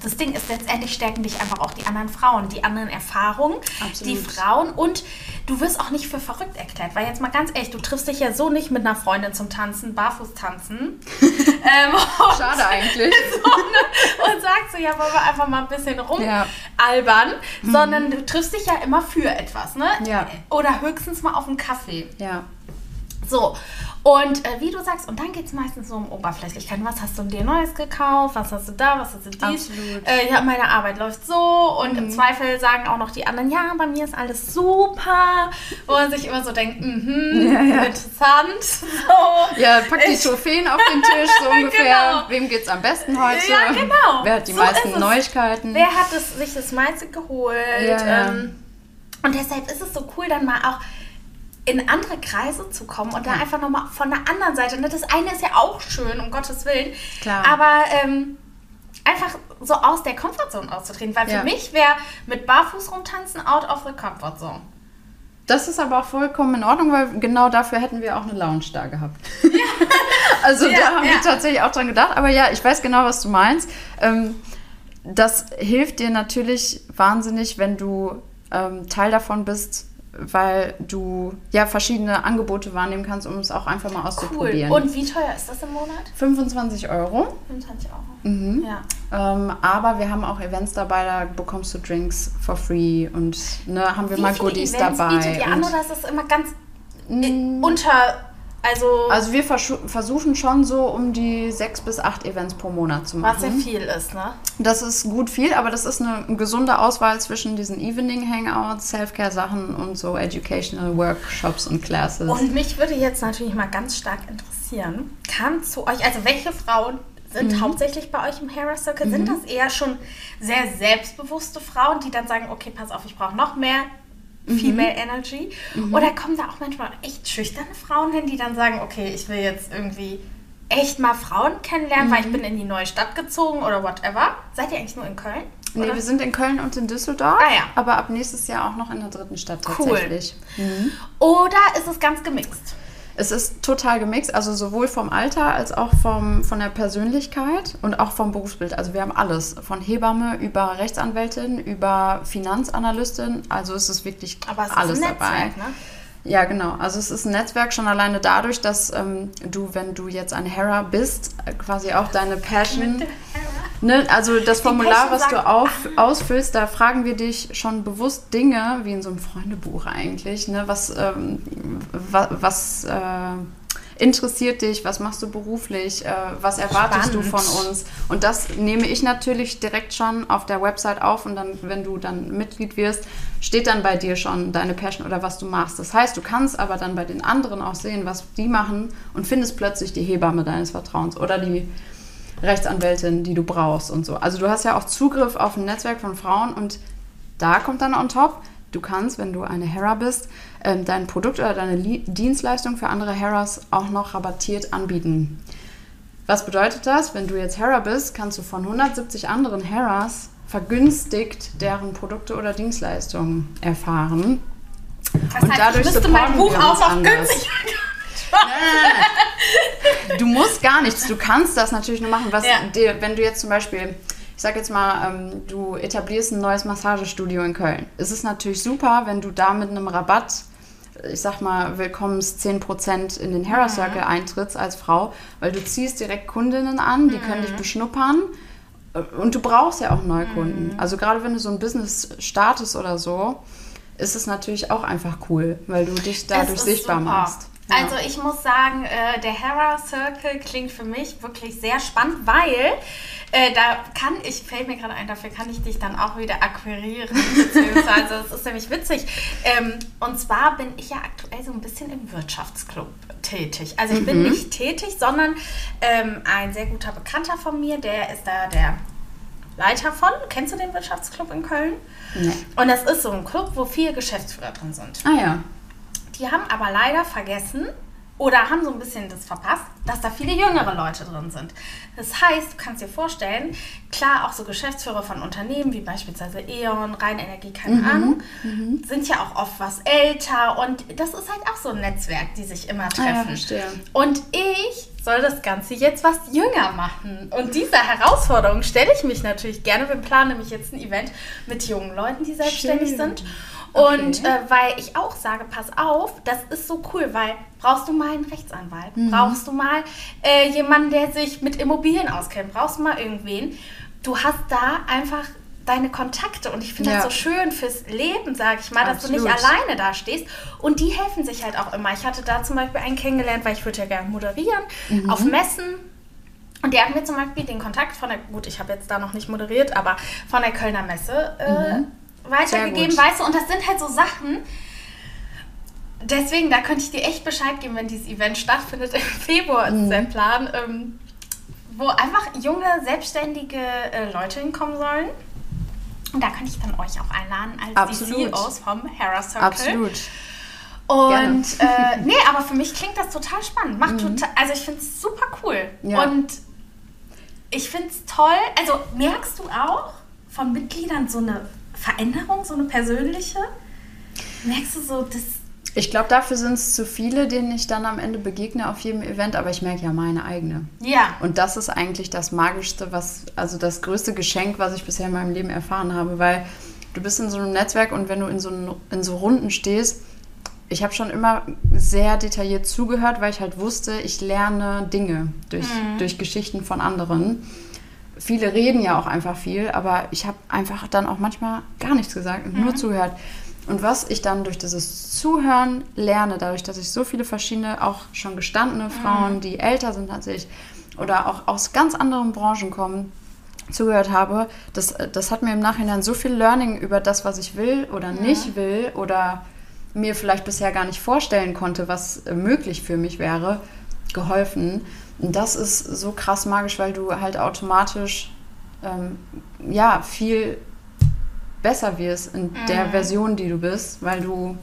das Ding ist, letztendlich stärken dich einfach auch die anderen Frauen, die anderen Erfahrungen, Absolut. die Frauen und du wirst auch nicht für verrückt erklärt, weil jetzt mal ganz ehrlich, du triffst dich ja so nicht mit einer Freundin zum Tanzen, barfuß tanzen. *laughs* ähm, Schade eigentlich. *laughs* so, ne? und sagst so, ja, wollen wir einfach mal ein bisschen Ja. rumalbern, sondern du triffst dich ja immer für etwas, ne? Ja. Oder höchstens mal auf einen Kaffee. Ja. So, und äh, wie du sagst, und dann geht es meistens so um Oberflächlichkeit. Was hast du dir Neues gekauft? Was hast du da? Was hast du dies? Absolut. Äh, ja, meine Arbeit läuft so. Und im Zweifel sagen auch noch die anderen, ja, bei mir ist alles super. Wo man sich immer so denkt, mhm, *laughs* Ja, ja. interessant. So. Ja, pack die Trophäen auf den Tisch, so *laughs* ungefähr. Genau. Wem geht's am besten heute? Ja, genau. Wer hat die So ist meisten. Neuigkeiten? Wer hat es, sich das meiste geholt? Ja. Ähm, und deshalb ist es so cool, dann mal auch in andere Kreise zu kommen und da Ja. einfach nochmal von der anderen Seite. Ne? Das eine ist ja auch schön, um Gottes Willen. Klar. Aber ähm, einfach so aus der Komfortzone auszutreten. Weil Ja. für mich wäre mit Barfuß rumtanzen out of the comfort zone. Das ist aber auch vollkommen in Ordnung, weil genau dafür hätten wir auch eine Lounge da gehabt. *laughs* also Ja, da haben ja. wir tatsächlich auch dran gedacht. Aber ja, ich weiß genau, was du meinst. Ähm, das hilft dir natürlich wahnsinnig, wenn du ähm, Teil davon bist, weil du ja verschiedene Angebote wahrnehmen kannst, um es auch einfach mal Cool. auszuprobieren. Und wie teuer ist das im Monat? 25 Euro. 25 Euro. Mhm. Ja. Ähm, aber wir haben auch Events dabei, da bekommst du Drinks for free und ne, haben wir mal viele Goodies Events dabei. bietet ihr an oder ist das immer ganz äh, Mm. unter, also, Also wir versuchen schon so um die sechs bis acht Events pro Monat zu was ja machen. viel ist, ne? Das ist gut viel, aber das ist eine gesunde Auswahl zwischen diesen Evening-Hangouts, Self-Care-Sachen und so Educational Workshops und Classes. Und mich würde jetzt natürlich mal ganz stark interessieren, kam zu euch, also welche Frauen sind hauptsächlich bei euch im Hera Circle? Sind das eher schon sehr selbstbewusste Frauen, die dann sagen, okay, pass auf, ich brauche noch mehr Female Energy? Oder kommen da auch manchmal echt schüchterne Frauen hin, die dann sagen, okay, ich will jetzt irgendwie echt mal Frauen kennenlernen, weil ich bin in die neue Stadt gezogen oder whatever? Seid ihr eigentlich nur in Köln? nee, Oder? wir sind in Köln und in Düsseldorf, Ah, ja. aber ab nächstes Jahr auch noch in der dritten Stadt Cool. tatsächlich. Oder ist es ganz gemixt? Es ist total gemixt, also sowohl vom Alter als auch vom, von der Persönlichkeit und auch vom Berufsbild. Also wir haben alles, von Hebamme über Rechtsanwältin, über Finanzanalystin, also es ist wirklich Aber es alles ist ein dabei. Netzwerk, ne? Ja, genau. Also es ist ein Netzwerk schon alleine dadurch, dass ähm, du, wenn du jetzt ein Hera bist, äh, quasi auch deine Passion. Ne, also das Formular, was du auf, ausfüllst, da fragen wir dich schon bewusst Dinge, wie in so einem Freundebuch eigentlich. Ne? Was, ähm, wa, was äh, interessiert dich? Was machst du beruflich? Äh, was erwartest du Spannend. von uns? Und das nehme ich natürlich direkt schon auf der Website auf und dann, wenn du dann Mitglied wirst, steht dann bei dir schon deine Passion oder was du machst. Das heißt, du kannst aber dann bei den anderen auch sehen, was die machen und findest plötzlich die Hebamme deines Vertrauens oder die Rechtsanwältin, die du brauchst und so. Also du hast ja auch Zugriff auf ein Netzwerk von Frauen und da kommt dann on top, du kannst, wenn du eine Hera bist, ähm, dein Produkt oder deine Dienstleistung für andere Heras auch noch rabattiert anbieten. Was bedeutet das? Wenn du jetzt Hera bist, kannst du von 170 anderen Heras vergünstigt deren Produkte oder Dienstleistungen erfahren. Das Und heißt, dadurch ich müsste mein Buch auch noch günstig *laughs* Du musst gar nichts. Du kannst das natürlich nur machen, was Ja. dir, wenn du jetzt zum Beispiel, ich sag jetzt mal, ähm, du etablierst ein neues Massagestudio in Köln. Es ist natürlich super, wenn du da mit einem Rabatt, ich sag mal, willkommens 10% in den Hera Circle eintrittst als Frau, weil du ziehst direkt Kundinnen an, die können dich beschnuppern. Und du brauchst ja auch Neukunden. Also gerade wenn du so ein Business startest oder so, ist es natürlich auch einfach cool, weil du dich dadurch sichtbar super. machst. Ja. Also ich muss sagen, äh, der Hera Circle klingt für mich wirklich sehr spannend, weil äh, da kann ich, fällt mir gerade ein, dafür kann ich dich dann auch wieder akquirieren, *laughs* beziehungsweise es ist nämlich witzig. Ähm, und zwar bin ich ja aktuell so ein bisschen im Wirtschaftsclub tätig. Also ich bin nicht tätig, sondern ähm, ein sehr guter Bekannter von mir, der ist da der Leiter von. Kennst du den Wirtschaftsclub in Köln? Nee. Und das ist so ein Club, wo vier Geschäftsführer drin sind. Ah ja. Die haben aber leider vergessen oder haben so ein bisschen das verpasst, dass da viele jüngere Leute drin sind. Das heißt, du kannst dir vorstellen, klar, auch so Geschäftsführer von Unternehmen wie beispielsweise E.ON, Rheinenergie, keine Mhm, Ahnung, sind ja auch oft was älter und das ist halt auch so ein Netzwerk, die sich immer Ah ja, treffen. verstehe. Und ich soll das Ganze jetzt was jünger machen. Und dieser Herausforderung stelle ich mich natürlich gerne. Wir planen nämlich jetzt ein Event mit jungen Leuten, die selbstständig Schön. sind. Okay. Und äh, weil ich auch sage, pass auf, das ist so cool, weil brauchst du mal einen Rechtsanwalt, Mhm. brauchst du mal äh, jemanden, der sich mit Immobilien auskennt, brauchst du mal irgendwen. Du hast da einfach deine Kontakte und ich finde Ja. das so schön fürs Leben, sage ich mal, dass du nicht alleine da stehst und die helfen sich halt auch immer. Ich hatte da zum Beispiel einen kennengelernt, weil ich würde ja gerne moderieren Mhm. auf Messen und der hat mir zum Beispiel den Kontakt von der, gut, ich habe jetzt da noch nicht moderiert, aber von der Kölner Messe äh, weitergegeben, weißt du, und das sind halt so Sachen, deswegen, da könnte ich dir echt Bescheid geben, wenn dieses Event stattfindet im *laughs* Februar, ist der Plan, ähm, wo einfach junge, selbstständige äh, Leute hinkommen sollen. Und da könnte ich dann euch auch einladen als die Absolut. CEOs vom Hera Circle. Absolut. Und äh, *laughs* nee, aber für mich klingt das total spannend. Macht total, also ich finde es super cool. Mhm. Ja. Und ich finde es toll. Also merkst du auch von Mitgliedern so eine Veränderung, so eine persönliche? Merkst du so, das. Ich glaube, dafür sind es zu viele, denen ich dann am Ende begegne auf jedem Event, aber ich merke ja meine eigene. Ja. Und das ist eigentlich das Magischste, was, also das größte Geschenk, was ich bisher in meinem Leben erfahren habe, weil du bist in so einem Netzwerk und wenn du in so, in so Runden stehst, ich habe schon immer sehr detailliert zugehört, weil ich halt wusste, ich lerne Dinge durch, durch Geschichten von anderen. Viele reden ja auch einfach viel, aber ich habe einfach dann auch manchmal gar nichts gesagt und nur zugehört. Und was ich dann durch dieses Zuhören lerne, dadurch, dass ich so viele verschiedene, auch schon gestandene Frauen, die älter sind als ich oder auch aus ganz anderen Branchen kommen, zugehört habe, das, das hat mir im Nachhinein so viel Learning über das, was ich will oder nicht will oder mir vielleicht bisher gar nicht vorstellen konnte, was äh, möglich für mich wäre, geholfen. Und das ist so krass magisch, weil du halt automatisch ähm, ja viel besser wirst in der Version, die du bist, weil du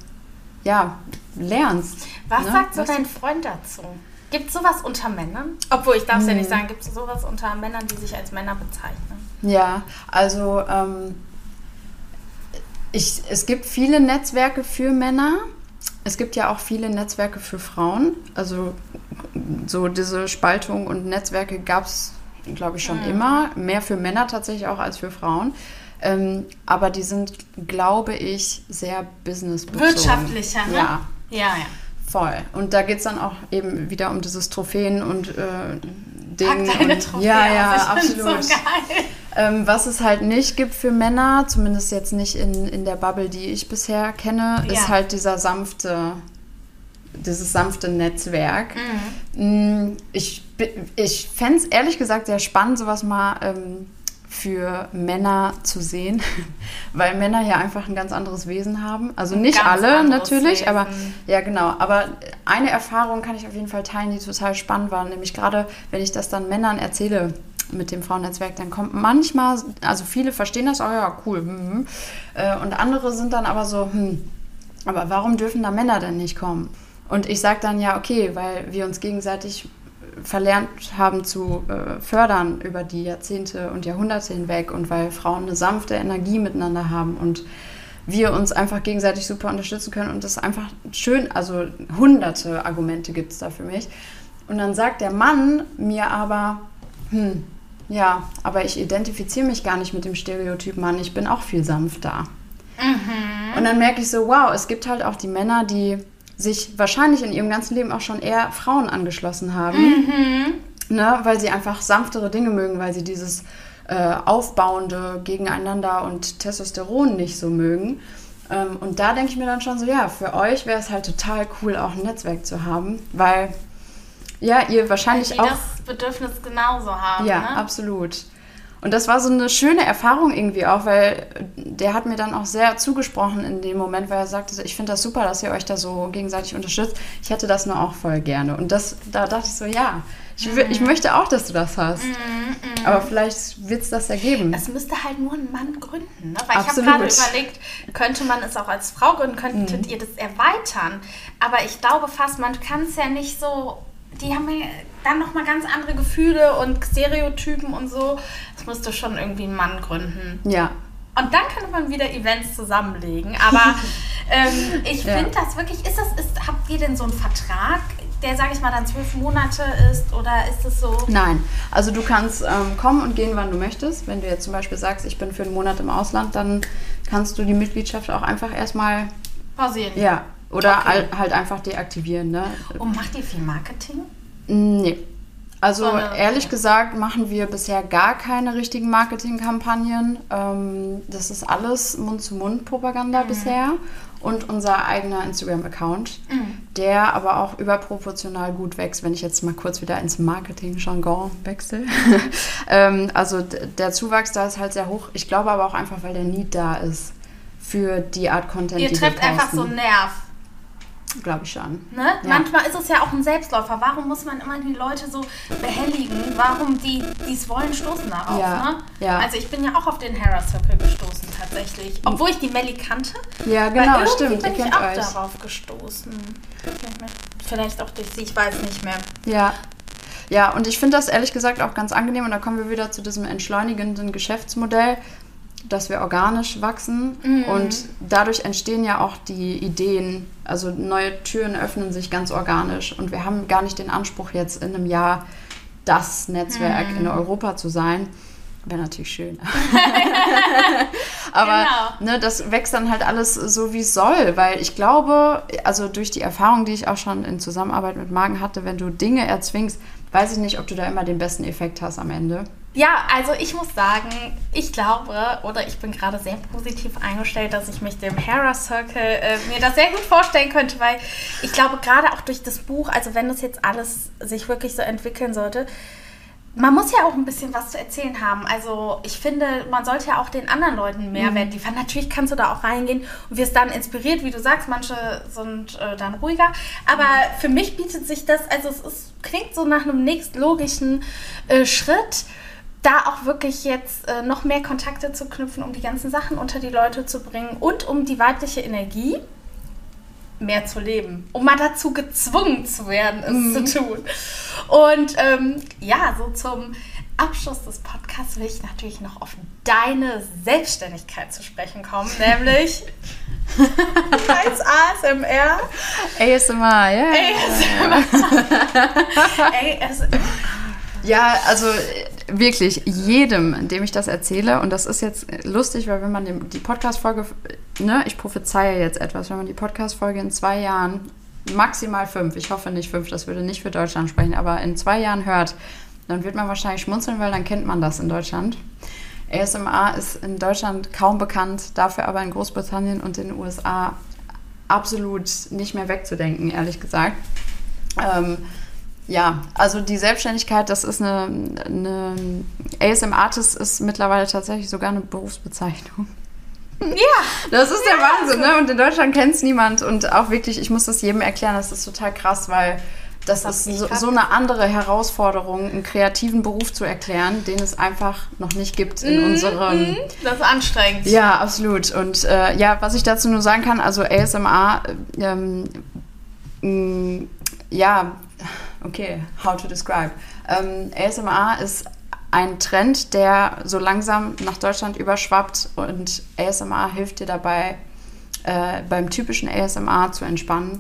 ja lernst. Was ne? sagt so Was- dein Freund dazu? Gibt es sowas unter Männern? Obwohl, ich darf es ja nicht sagen, gibt es sowas unter Männern, die sich als Männer bezeichnen? Ja, also ähm, ich, es gibt viele Netzwerke für Männer, es gibt ja auch viele Netzwerke für Frauen. Also so diese Spaltung und Netzwerke gab es, glaube ich, schon mhm. immer. Mehr für Männer tatsächlich auch als für Frauen. Ähm, aber die sind, glaube ich, sehr businessbezogen. Wirtschaftlicher, ne? Ja. Ja, ja. Voll. Und da geht es dann auch eben wieder um dieses Trophäen und äh, Ding. Pack deine Trophäe ja, ja, absolut. So ähm, was es halt nicht gibt für Männer, zumindest jetzt nicht in, in der Bubble, die ich bisher kenne, ja. ist halt dieser sanfte, dieses sanfte Netzwerk. Mhm. Mm, ich, ich fände es ehrlich gesagt sehr spannend, sowas mal ähm, für Männer zu sehen, *laughs* weil Männer ja einfach ein ganz anderes Wesen haben. Also nicht alle natürlich, Wesen. aber ja genau. Aber eine Erfahrung kann ich auf jeden Fall teilen, die total spannend war, nämlich gerade wenn ich das dann Männern erzähle mit dem Frauennetzwerk, dann kommt manchmal, also viele verstehen das, oh ja, cool. Hm, hm. Und andere sind dann aber so, hm, aber warum dürfen da Männer denn nicht kommen? Und ich sage dann ja, okay, weil wir uns gegenseitig verlernt haben zu äh, fördern über die Jahrzehnte und Jahrhunderte hinweg und weil Frauen eine sanfte Energie miteinander haben und wir uns einfach gegenseitig super unterstützen können und das einfach schön, also hunderte Argumente gibt es da für mich. Und dann sagt der Mann mir aber, hm, ja, aber ich identifiziere mich gar nicht mit dem Stereotyp Mann, ich bin auch viel sanfter. Mhm. Und dann merke ich so, wow, es gibt halt auch die Männer, die sich wahrscheinlich in ihrem ganzen Leben auch schon eher Frauen angeschlossen haben, mhm. ne, weil sie einfach sanftere Dinge mögen, weil sie dieses äh, Aufbauende gegeneinander und Testosteron nicht so mögen. Ähm, und da denke ich mir dann schon so, ja, für euch wäre es halt total cool, auch ein Netzwerk zu haben, weil ja, ihr wahrscheinlich weil auch das Bedürfnis genauso haben. Ja, ne? absolut. Und das war so eine schöne Erfahrung irgendwie auch, weil der hat mir dann auch sehr zugesprochen in dem Moment, weil er sagte, ich finde das super, dass ihr euch da so gegenseitig unterstützt. Ich hätte das nur auch voll gerne. Und das, da dachte ich so, ja, ich, mhm. ich möchte auch, dass du das hast. Mhm, mhm. Aber vielleicht wird es das ergeben. Es müsste halt nur ein Mann gründen. Ne? Weil Absolut. ich habe gerade überlegt, könnte man es auch als Frau gründen, könntet mhm. ihr das erweitern. Aber ich glaube fast, man kann es ja nicht so die haben dann nochmal ganz andere Gefühle und Stereotypen und so. Das müsste schon irgendwie ein Mann gründen. Ja. Und dann könnte man wieder Events zusammenlegen. Aber *laughs* ähm, ich ja. finde das wirklich, ist das, ist, habt ihr denn so einen Vertrag, der, sage ich mal, dann zwölf Monate ist oder ist es so? Nein, also du kannst ähm, kommen und gehen, wann du möchtest. Wenn du jetzt zum Beispiel sagst, ich bin für einen Monat im Ausland, dann kannst du die Mitgliedschaft auch einfach erstmal pausieren. Ja, oder okay. halt einfach deaktivieren. Ne? Und macht ihr viel Marketing? Nee. Also Sondern, ehrlich okay. gesagt machen wir bisher gar keine richtigen Marketingkampagnen. Ähm, das ist alles Mund-zu-Mund-Propaganda mhm. bisher und unser eigener Instagram-Account, mhm. der aber auch überproportional gut wächst, wenn ich jetzt mal kurz wieder ins Marketing-Jargon wechsle. *laughs* ähm, also der Zuwachs da ist halt sehr hoch. Ich glaube aber auch einfach, weil der Need da ist für die Art Content, Ihr die wir posten. Ihr trefft einfach so einen Nerv. Glaube ich schon. Ne? Ja. Manchmal ist es ja auch ein Selbstläufer. Warum muss man immer die Leute so behelligen? Warum die, die es wollen, stoßen darauf. Ja. Ne? Ja. Also ich bin ja auch auf den Hera Circle gestoßen tatsächlich. Obwohl ich die Melli kannte. Ja, genau, stimmt. bin ich auch euch. darauf gestoßen. Vielleicht auch durch sie, ich weiß nicht mehr. Ja. Ja, und ich finde das ehrlich gesagt auch ganz angenehm. Und da kommen wir wieder zu diesem entschleunigenden Geschäftsmodell dass wir organisch wachsen mhm. und dadurch entstehen ja auch die Ideen, also neue Türen öffnen sich ganz organisch und wir haben gar nicht den Anspruch jetzt in einem Jahr das Netzwerk mhm. in Europa zu sein. Wäre natürlich schön. *laughs* *laughs* Aber genau. ne, das wächst dann halt alles so, wie es soll, weil ich glaube, also durch die Erfahrung, die ich auch schon in Zusammenarbeit mit Magen hatte, wenn du Dinge erzwingst, weiß ich nicht, ob du da immer den besten Effekt hast am Ende. Ja, also ich muss sagen, ich glaube oder ich bin gerade sehr positiv eingestellt, dass ich mich dem Hera Circle äh, mir das sehr gut vorstellen könnte, weil ich glaube gerade auch durch das Buch, also wenn das jetzt alles sich wirklich so entwickeln sollte, man muss ja auch ein bisschen was zu erzählen haben. Also ich finde, man sollte ja auch den anderen Leuten Mehrwert mhm. liefern. Natürlich kannst du da auch reingehen und wirst dann inspiriert, wie du sagst. Manche sind äh, dann ruhiger. Aber mhm. für mich bietet sich das, also es ist, klingt so nach einem nächstlogischen äh, Schritt da auch wirklich jetzt äh, noch mehr Kontakte zu knüpfen, um die ganzen Sachen unter die Leute zu bringen und um die weibliche Energie mehr zu leben, um mal dazu gezwungen zu werden, es mhm. zu tun. Und ähm, ja, so zum Abschluss des Podcasts will ich natürlich noch auf deine Selbstständigkeit zu sprechen kommen, *laughs* nämlich Heißt ASMR? ASMR, ja. ASMR. *laughs* Ja, also wirklich jedem, dem ich das erzähle, und das ist jetzt lustig, weil wenn man die Podcast-Folge, ne, ich prophezeie jetzt etwas, wenn man die Podcast-Folge in zwei Jahren, maximal fünf, ich hoffe nicht fünf, das würde nicht für Deutschland sprechen, aber in zwei Jahren hört, dann wird man wahrscheinlich schmunzeln, weil dann kennt man das in Deutschland. ASMR ist in Deutschland kaum bekannt, dafür aber in Großbritannien und in den USA absolut nicht mehr wegzudenken, ehrlich gesagt. Ähm, ja, also die Selbstständigkeit, das ist eine, eine ASM-Artist ist mittlerweile tatsächlich sogar eine Berufsbezeichnung. *laughs* Ja. Das ist ja, der Wahnsinn, ne? Und in Deutschland kennt es niemand. Und auch wirklich, ich muss das jedem erklären, das ist total krass, weil das, das ist so, so, eine andere Herausforderung, einen kreativen Beruf zu erklären, den es einfach noch nicht gibt in mm, unserem. Mm, das ist anstrengend. Ja, absolut. Und äh, ja, was ich dazu nur sagen kann, also ASMR, ähm, mh, ja, okay, how to describe. Ähm, ASMR ist ein Trend, der so langsam nach Deutschland überschwappt und ASMR hilft dir dabei, äh, beim typischen ASMR zu entspannen,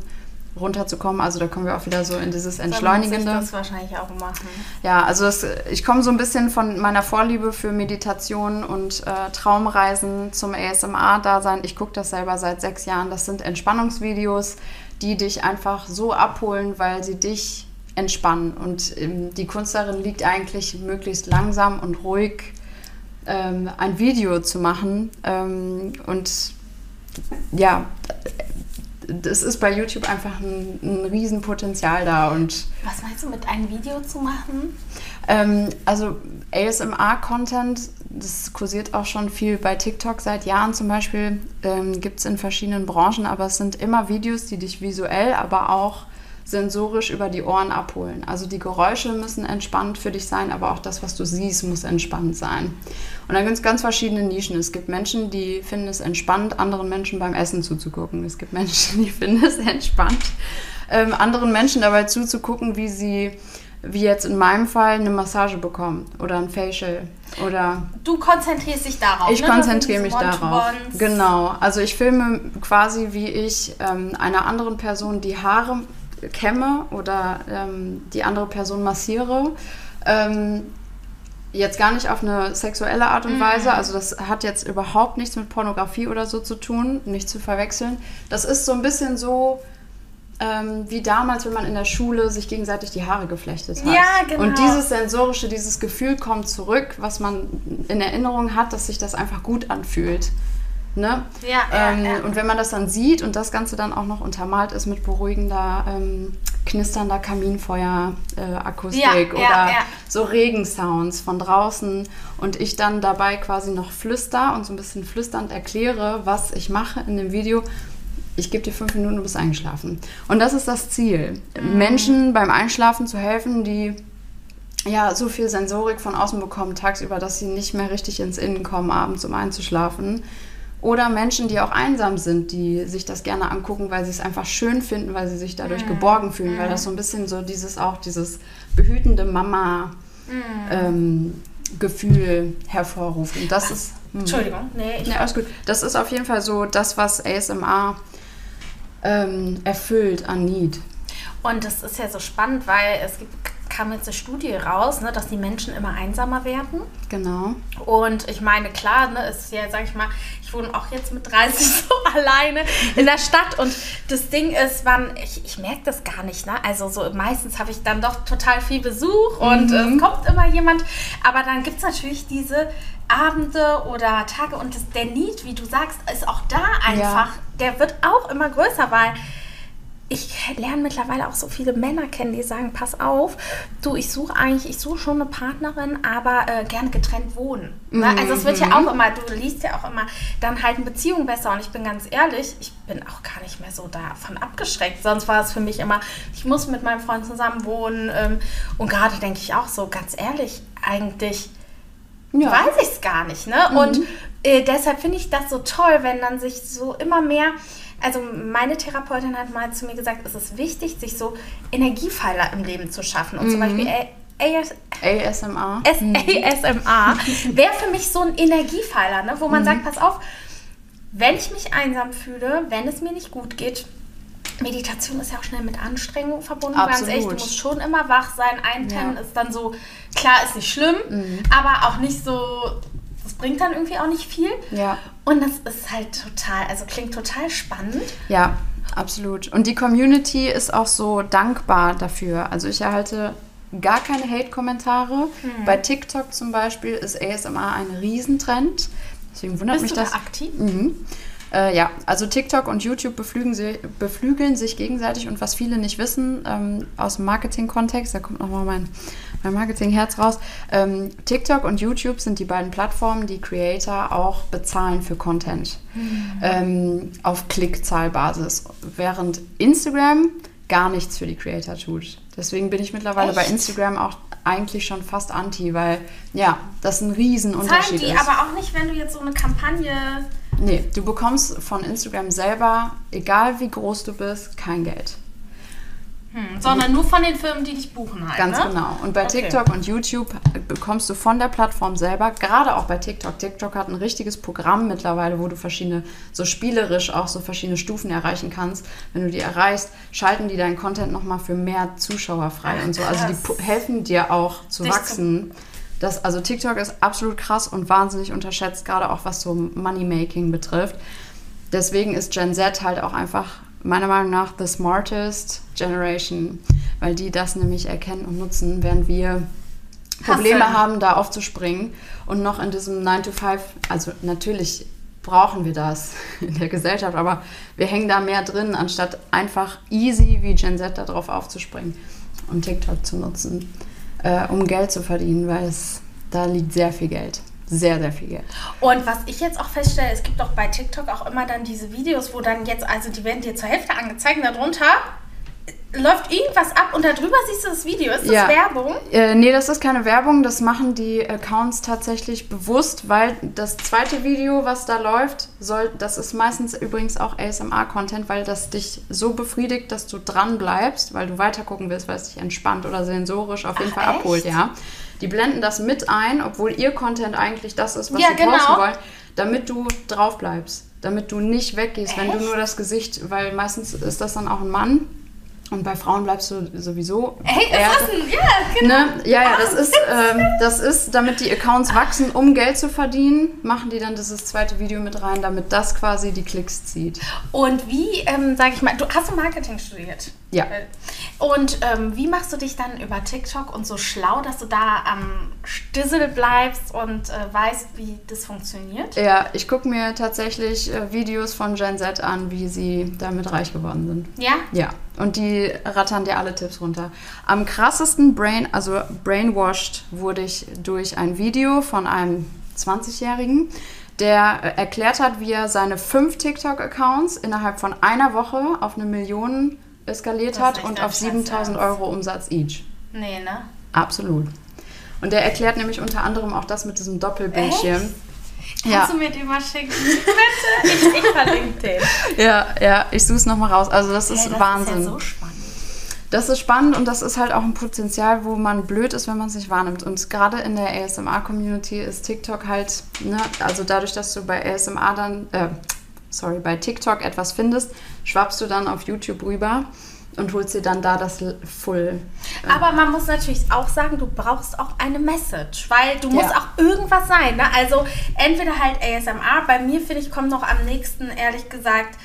runterzukommen. Also da kommen wir auch wieder so in dieses Entschleunigende. Dann muss ich das wahrscheinlich auch machen. Ja, also das, ich komme so ein bisschen von meiner Vorliebe für Meditation und äh, Traumreisen zum ASMR-Dasein. Ich gucke das selber seit sechs Jahren. Das sind Entspannungsvideos, die dich einfach so abholen, weil sie dich entspannen. Und ähm, die Kunst darin liegt eigentlich, möglichst langsam und ruhig ähm, ein Video zu machen. Ähm, und ja, das ist bei YouTube einfach ein, ein Riesenpotenzial da. Und Was meinst du mit einem Video zu machen? Ähm, also ASMR-Content, das kursiert auch schon viel bei TikTok seit Jahren zum Beispiel, ähm, gibt es in verschiedenen Branchen, aber es sind immer Videos, die dich visuell, aber auch sensorisch über die Ohren abholen. Also die Geräusche müssen entspannt für dich sein, aber auch das, was du siehst, muss entspannt sein. Und da gibt es ganz verschiedene Nischen. Es gibt Menschen, die finden es entspannt, anderen Menschen beim Essen zuzugucken. Es gibt Menschen, *laughs* die finden es entspannt, ähm, anderen Menschen dabei zuzugucken, wie sie wie jetzt in meinem Fall eine Massage bekommen oder ein Facial oder du konzentrierst dich darauf. Ich ne? konzentriere mich darauf. Genau. Also ich filme quasi, wie ich ähm, einer anderen Person die Haare kämme oder ähm, die andere Person massiere. Ähm, jetzt gar nicht auf eine sexuelle Art und mhm. Weise, also das hat jetzt überhaupt nichts mit Pornografie oder so zu tun, nicht zu verwechseln. Das ist so ein bisschen so ähm, wie damals, wenn man in der Schule sich gegenseitig die Haare geflechtet hat. Ja, genau. Und dieses sensorische, dieses Gefühl kommt zurück, was man in Erinnerung hat, dass sich das einfach gut anfühlt. Ne? Ja, ähm, ja, Und wenn man das dann sieht und das Ganze dann auch noch untermalt ist mit beruhigender, ähm, knisternder Kaminfeuer-Akustik äh, oder so Regensounds von draußen und ich dann dabei quasi noch flüster und so ein bisschen flüsternd erkläre, was ich mache in dem Video, ich gebe dir fünf Minuten, du bist eingeschlafen. Und das ist das Ziel. Mhm. Menschen beim Einschlafen zu helfen, die ja so viel Sensorik von außen bekommen tagsüber, dass sie nicht mehr richtig ins Innen kommen, abends um einzuschlafen. Oder Menschen, die auch einsam sind, die sich das gerne angucken, weil sie es einfach schön finden, weil sie sich dadurch mhm. geborgen fühlen, weil das so ein bisschen so dieses auch dieses behütende Mama mhm. ähm, Gefühl hervorruft. Und das ist. Mh. Entschuldigung, nee, ich. Nee, alles gut. Das ist auf jeden Fall so das, was ASMR ähm, erfüllt an Need. Und das ist ja so spannend, weil es gibt kam jetzt eine Studie raus, ne, dass die Menschen immer einsamer werden. Genau. Und ich meine, klar, ne, ist ja, sag ich mal, ich wohne auch jetzt mit 30 *laughs* so alleine in der Stadt und das Ding ist, wann, ich, ich merke das gar nicht, ne? Also so meistens habe ich dann doch total viel Besuch und mhm. es kommt immer jemand, aber dann gibt es natürlich diese Abende oder Tage und das, der Need, wie du sagst, ist auch da einfach, ja. der wird auch immer größer, weil ich lerne mittlerweile auch so viele Männer kennen, die sagen, pass auf, du, ich suche eigentlich, ich suche schon eine Partnerin, aber äh, gerne getrennt wohnen. Ne? Mhm. Also es wird ja mhm. auch immer, du liest ja auch immer, dann halten Beziehungen besser. Und ich bin ganz ehrlich, ich bin auch gar nicht mehr so davon abgeschreckt. Sonst war es für mich immer, ich muss mit meinem Freund zusammen wohnen. Ähm, und gerade denke ich auch so, ganz ehrlich, eigentlich ja. weiß ich es gar nicht. Ne? Mhm. Und äh, deshalb finde ich das so toll, wenn dann sich so immer mehr also meine Therapeutin hat mal zu mir gesagt, es ist wichtig, sich so Energiepfeiler im Leben zu schaffen. Und mhm. zum Beispiel AS ASMR. ASMR wäre für mich so ein Energiepfeiler, ne? wo man mhm. sagt, pass auf, wenn ich mich einsam fühle, wenn es mir nicht gut geht, Meditation ist ja auch schnell mit Anstrengung verbunden. Absolut. Ganz echt, du musst schon immer wach sein. Einpennen Ja. ist dann so, klar, ist nicht schlimm, Mhm. aber auch nicht so, das bringt dann irgendwie auch nicht viel. Ja. Und das ist halt total, also klingt total spannend. Ja, absolut. Und die Community ist auch so dankbar dafür. Also ich erhalte gar keine Hate-Kommentare. Hm. Bei TikTok zum Beispiel ist ASMR ein Riesentrend. Deswegen wundert Bist mich du das. da aktiv? Mhm. Äh, ja, also TikTok und YouTube beflügeln, sie, beflügeln sich gegenseitig und was viele nicht wissen ähm, aus dem Marketing-Kontext, da kommt nochmal mein, mein Marketing-Herz raus. Ähm, TikTok und YouTube sind die beiden Plattformen, die Creator auch bezahlen für Content ähm, auf Klickzahlbasis, während Instagram gar nichts für die Creator tut. Deswegen bin ich mittlerweile bei Echt? Instagram auch eigentlich schon fast anti, weil ja, das ein Zahlen Riesenunterschied die ist. aber auch nicht, wenn du jetzt so eine Kampagne. Nee, du bekommst von Instagram selber, egal wie groß du bist, kein Geld. Hm, sondern nur von den Firmen, die dich buchen halt. Ganz ne? genau. Und bei Okay. TikTok und YouTube bekommst du von der Plattform selber, gerade auch bei TikTok, TikTok hat ein richtiges Programm mittlerweile, wo du verschiedene, so spielerisch auch so verschiedene Stufen erreichen kannst. Wenn du die erreichst, schalten die deinen Content nochmal für mehr Zuschauer frei Ach, und so. Also die helfen dir auch zu Dich wachsen. Das, also TikTok ist absolut krass und wahnsinnig unterschätzt, gerade auch was so Moneymaking betrifft. Deswegen ist Gen Z halt auch einfach meiner Meinung nach the smartest generation, weil die das nämlich erkennen und nutzen, während wir Probleme Hustlen. haben, da aufzuspringen und noch in diesem 9 to 5, also natürlich brauchen wir das *laughs* in der Gesellschaft, aber wir hängen da mehr drin, anstatt einfach easy wie Gen Z darauf aufzuspringen und TikTok zu nutzen, äh, um Geld zu verdienen, weil es da liegt sehr viel Geld. Sehr, sehr viel Geld. Und was ich jetzt auch feststelle, es gibt auch bei TikTok auch immer dann diese Videos, wo dann jetzt, also die werden dir zur Hälfte angezeigt darunter läuft irgendwas ab und darüber siehst du das Video. Ist das Ja. Werbung? Äh, nee, das ist keine Werbung. Das machen die Accounts tatsächlich bewusst, weil das zweite Video, was da läuft, soll, das ist meistens übrigens auch ASMR-Content, weil das dich so befriedigt, dass du dran bleibst, weil du weitergucken willst, weil es dich entspannt oder sensorisch auf jeden Ach, Fall abholt, echt? ja. Die blenden das mit ein, obwohl ihr Content eigentlich das ist, was Ja, sie genau. posten wollen, damit du drauf bleibst, damit du nicht weggehst, wenn du Echt? nur das Gesicht, weil meistens ist das dann auch ein Mann. Und bei Frauen bleibst du sowieso. Hey, ist das ein, ja, genau. Ne? Ja, ja, das ist, ähm, das ist, damit die Accounts wachsen, um Geld zu verdienen, machen die dann dieses zweite Video mit rein, damit das quasi die Klicks zieht. Und wie, ähm, sag ich mal, du hast Marketing studiert? Ja. Und ähm, wie machst du dich dann über TikTok und so schlau, dass du da am Stissel bleibst und äh, weißt, wie das funktioniert? Ja, ich gucke mir tatsächlich äh, Videos von Gen Z an, wie sie damit reich geworden sind. Ja? Ja, und die rattern dir alle Tipps runter. Am krassesten Brain, also brainwashed wurde ich durch ein Video von einem 20-Jährigen, der äh, erklärt hat, wie er seine fünf TikTok-Accounts innerhalb von einer Woche auf eine Million eskaliert hat echt und auf 7000 Scheiß Euro Umsatz each. Nee, ne? Absolut. Und der erklärt nämlich unter anderem auch das mit diesem Doppelbildschirm. Kannst Ja. du mir den mal schicken? Bitte? Ich, ich verlinke den. *laughs* Ja, ja, ich suche es nochmal raus. Also das ist Hey, das Wahnsinn. ist ja so spannend. Das ist spannend und das ist halt auch ein Potenzial, wo man blöd ist, wenn man es nicht wahrnimmt. Und gerade in der ASMR-Community ist TikTok halt, ne, also dadurch, dass du bei ASMR dann, äh, sorry, bei TikTok etwas findest, schwappst du dann auf YouTube rüber und holst dir dann da das Full. Aber man muss natürlich auch sagen, du brauchst auch eine Message, weil du musst Ja. auch irgendwas sein. Ne? Also entweder halt ASMR, bei mir finde ich, kommt noch am nächsten, ehrlich gesagt,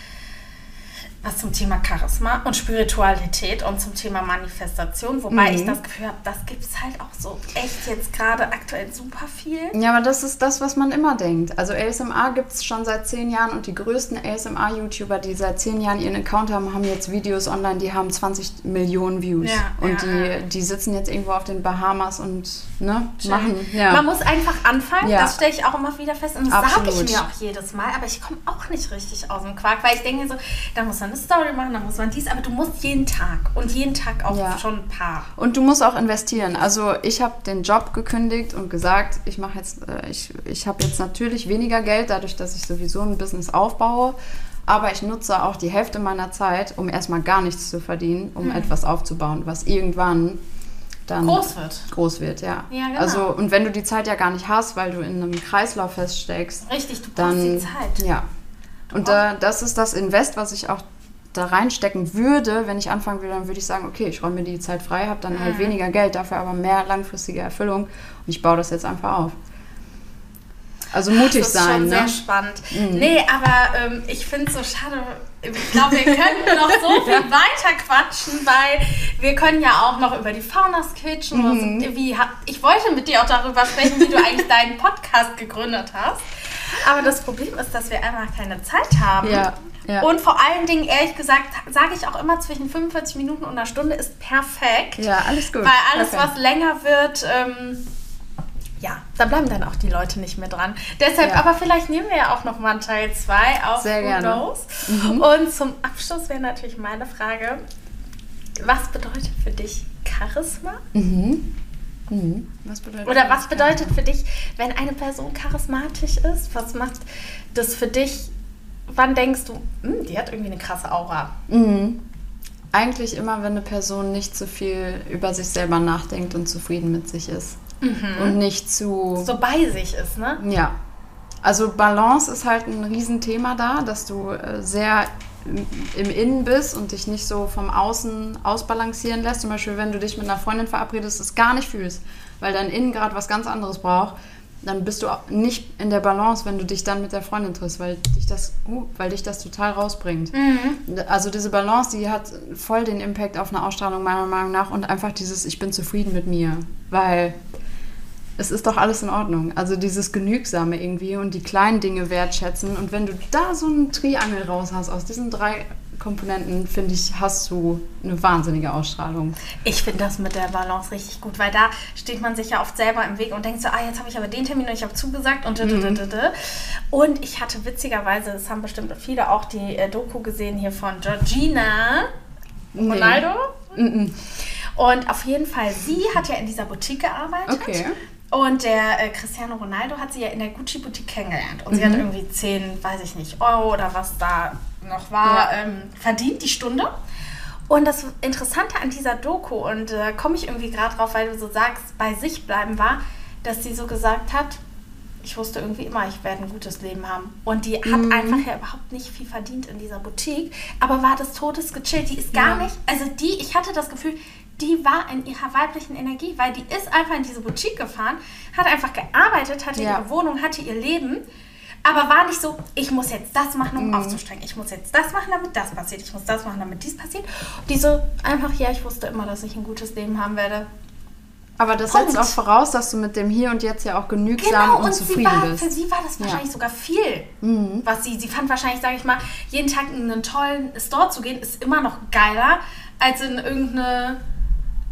was zum Thema Charisma und Spiritualität und zum Thema Manifestation, wobei Mhm. ich das Gefühl habe, das gibt es halt auch so echt jetzt gerade aktuell super viel. Ja, aber das ist das, was man immer denkt. Also ASMR gibt es schon seit zehn Jahren und die größten ASMR-YouTuber, die seit zehn Jahren ihren Account haben, haben jetzt Videos online, die haben 20 Millionen Views. Ja, und ja, die, die sitzen jetzt irgendwo auf den Bahamas und ne, machen. Ja. Man muss einfach anfangen, das stelle ich auch immer wieder fest. Und das sage ich mir auch jedes Mal, aber ich komme auch nicht richtig aus dem Quark, weil ich denke mir so, da muss man eine Story machen, da muss man dies, aber du musst jeden Tag und jeden Tag auch Ja. schon ein paar. Und du musst auch investieren. Also ich habe den Job gekündigt und gesagt, ich mache jetzt, äh, ich, ich habe jetzt natürlich weniger Geld, dadurch, dass ich sowieso ein Business aufbaue. Aber ich nutze auch die Hälfte meiner Zeit, um erstmal gar nichts zu verdienen, um etwas aufzubauen, was irgendwann dann Groß wird. groß wird, ja. Ja, genau. Also und wenn du die Zeit ja gar nicht hast, weil du in einem Kreislauf feststeckst, Richtig, du brauchst dann die Zeit. ja. Und da, das ist das Invest, was ich auch da reinstecken würde, wenn ich anfangen würde, dann würde ich sagen, okay, ich räume mir die Zeit frei, habe dann halt weniger Geld, dafür aber mehr langfristige Erfüllung und ich baue das jetzt einfach auf. Also mutig das ist sein. Schon ne? sehr spannend. Nee, aber ähm, ich finde es so schade. Ich glaube, wir könnten *laughs* noch so viel weiter quatschen, weil wir können ja auch noch über die Faunas quitschen. Mhm. so. Wie, ich wollte mit dir auch darüber sprechen, wie du eigentlich deinen Podcast gegründet hast. Aber das Problem ist, dass wir einfach keine Zeit haben. Ja, ja. Und vor allen Dingen, ehrlich gesagt, sage ich auch immer, zwischen 45 Minuten und einer Stunde ist perfekt. Ja, alles gut. Weil alles, Perfekt. was länger wird, ähm, ja, da bleiben dann auch die Leute nicht mehr dran. Deshalb, Ja. aber vielleicht nehmen wir ja auch noch mal einen Teil 2 auf Sehr gerne. Mhm. Und zum Abschluss wäre natürlich meine Frage, was bedeutet für dich Charisma? Mhm. Mhm. Was bedeutet Oder was bedeutet für dich, wenn eine Person charismatisch ist? Was macht das für dich? Wann denkst du, "Hm, die hat irgendwie eine krasse Aura? Mhm. Eigentlich immer, wenn eine Person nicht zu viel über sich selber nachdenkt und zufrieden mit sich ist. Und nicht zu. So bei sich ist, ne? Ja. Also Balance ist halt ein Riesenthema da, dass du äh, sehr im- Innen bist und dich nicht so vom Außen ausbalancieren lässt. Zum Beispiel, wenn du dich mit einer Freundin verabredest, es gar nicht fühlst, weil dein Innen gerade was ganz anderes braucht, dann bist du auch nicht in der Balance, wenn du dich dann mit der Freundin triffst, weil dich das, uh, weil dich das total rausbringt. Also diese Balance, die hat voll den Impact auf eine Ausstrahlung meiner Meinung nach und einfach dieses, ich bin zufrieden mit mir, weil es ist doch alles in Ordnung. Also dieses Genügsame irgendwie und die kleinen Dinge wertschätzen. Und wenn du da so einen Triangel raus hast aus diesen drei Komponenten, finde ich, hast du eine wahnsinnige Ausstrahlung. Ich finde das mit der Balance richtig gut, weil da steht man sich ja oft selber im Weg und denkt so, ah, jetzt habe ich aber den Termin und ich habe zugesagt und Mhm. Und ich hatte witzigerweise, das haben bestimmt viele auch die äh, Doku gesehen hier von Georgina Ronaldo. Mhm. Und auf jeden Fall, sie hat ja in dieser Boutique gearbeitet. Okay. Und der äh, Cristiano Ronaldo hat sie ja in der Gucci-Boutique kennengelernt. Und sie hat Mhm. irgendwie 10, weiß ich nicht, Euro oder was da noch war, Ja. ähm, verdient die Stunde. Und das Interessante an dieser Doku, und da komme ich irgendwie gerade drauf, weil du so sagst, bei sich bleiben war, dass sie so gesagt hat, ich wusste irgendwie immer, ich werde ein gutes Leben haben. Und die hat Mhm. einfach ja überhaupt nicht viel verdient in dieser Boutique, aber war des Todes gechillt. Die ist gar Ja. nicht, also die, ich hatte das Gefühl, die war in ihrer weiblichen Energie, weil die ist einfach in diese Boutique gefahren, hat einfach gearbeitet, hatte Ja. ihre Wohnung, hatte ihr Leben, aber war nicht so, ich muss jetzt das machen, Mhm. um aufzusteigen. Ich muss jetzt das machen, damit das passiert. Ich muss das machen, damit dies passiert. Die so einfach, ja, ich wusste immer, dass ich ein gutes Leben haben werde. Aber das Punkt. setzt auch voraus, dass du mit dem Hier und Jetzt ja auch genügsam Genau, und, und zufrieden war, bist. für sie war das Ja. Mhm. wahrscheinlich sogar viel. Was sie, sie fand wahrscheinlich, sage ich mal, jeden Tag in einen tollen Store zu gehen, ist immer noch geiler, als in irgendeine,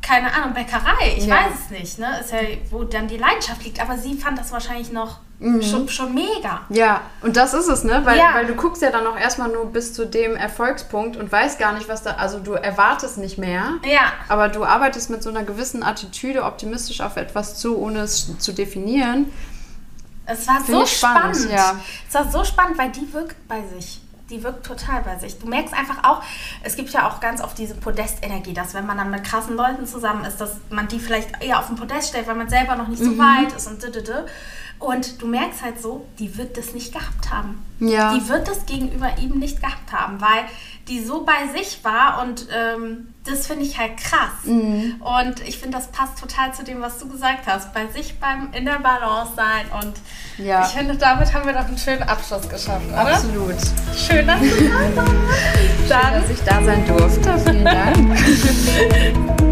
keine Ahnung, Bäckerei. Ich Ja. weiß es nicht, ne? Ist ja, wo dann die Leidenschaft liegt. Aber sie fand das wahrscheinlich noch Mhm. schon, schon mega. Ja, und das ist es, ne? Weil, Ja. weil du guckst ja dann auch erstmal nur bis zu dem Erfolgspunkt und weißt gar nicht, was da. Also du erwartest nicht mehr. Ja. Aber du arbeitest mit so einer gewissen Attitüde optimistisch auf etwas zu, ohne es zu definieren. Es war Find so spannend, spannend. ja. Es war so spannend, weil die wirkt bei sich. Die wirkt total bei sich. Du merkst einfach auch, es gibt ja auch ganz oft diese Podestenergie, dass wenn man dann mit krassen Leuten zusammen ist, dass man die vielleicht eher auf den Podest stellt, weil man selber noch nicht so Mhm. weit ist und dödödö. Und du merkst halt so, die wird das nicht gehabt haben. Ja. Die wird das gegenüber ihm nicht gehabt haben, weil die so bei sich war und ähm, das finde ich halt krass. Mhm. Und ich finde, das passt total zu dem, was du gesagt hast. Bei sich beim in der Balance sein und Ja. ich finde, damit haben wir doch einen schönen Abschluss geschaffen, oder? Absolut. Schön, dass du da warst. Dann Dass ich da sein durfte. Vielen Dank. *laughs*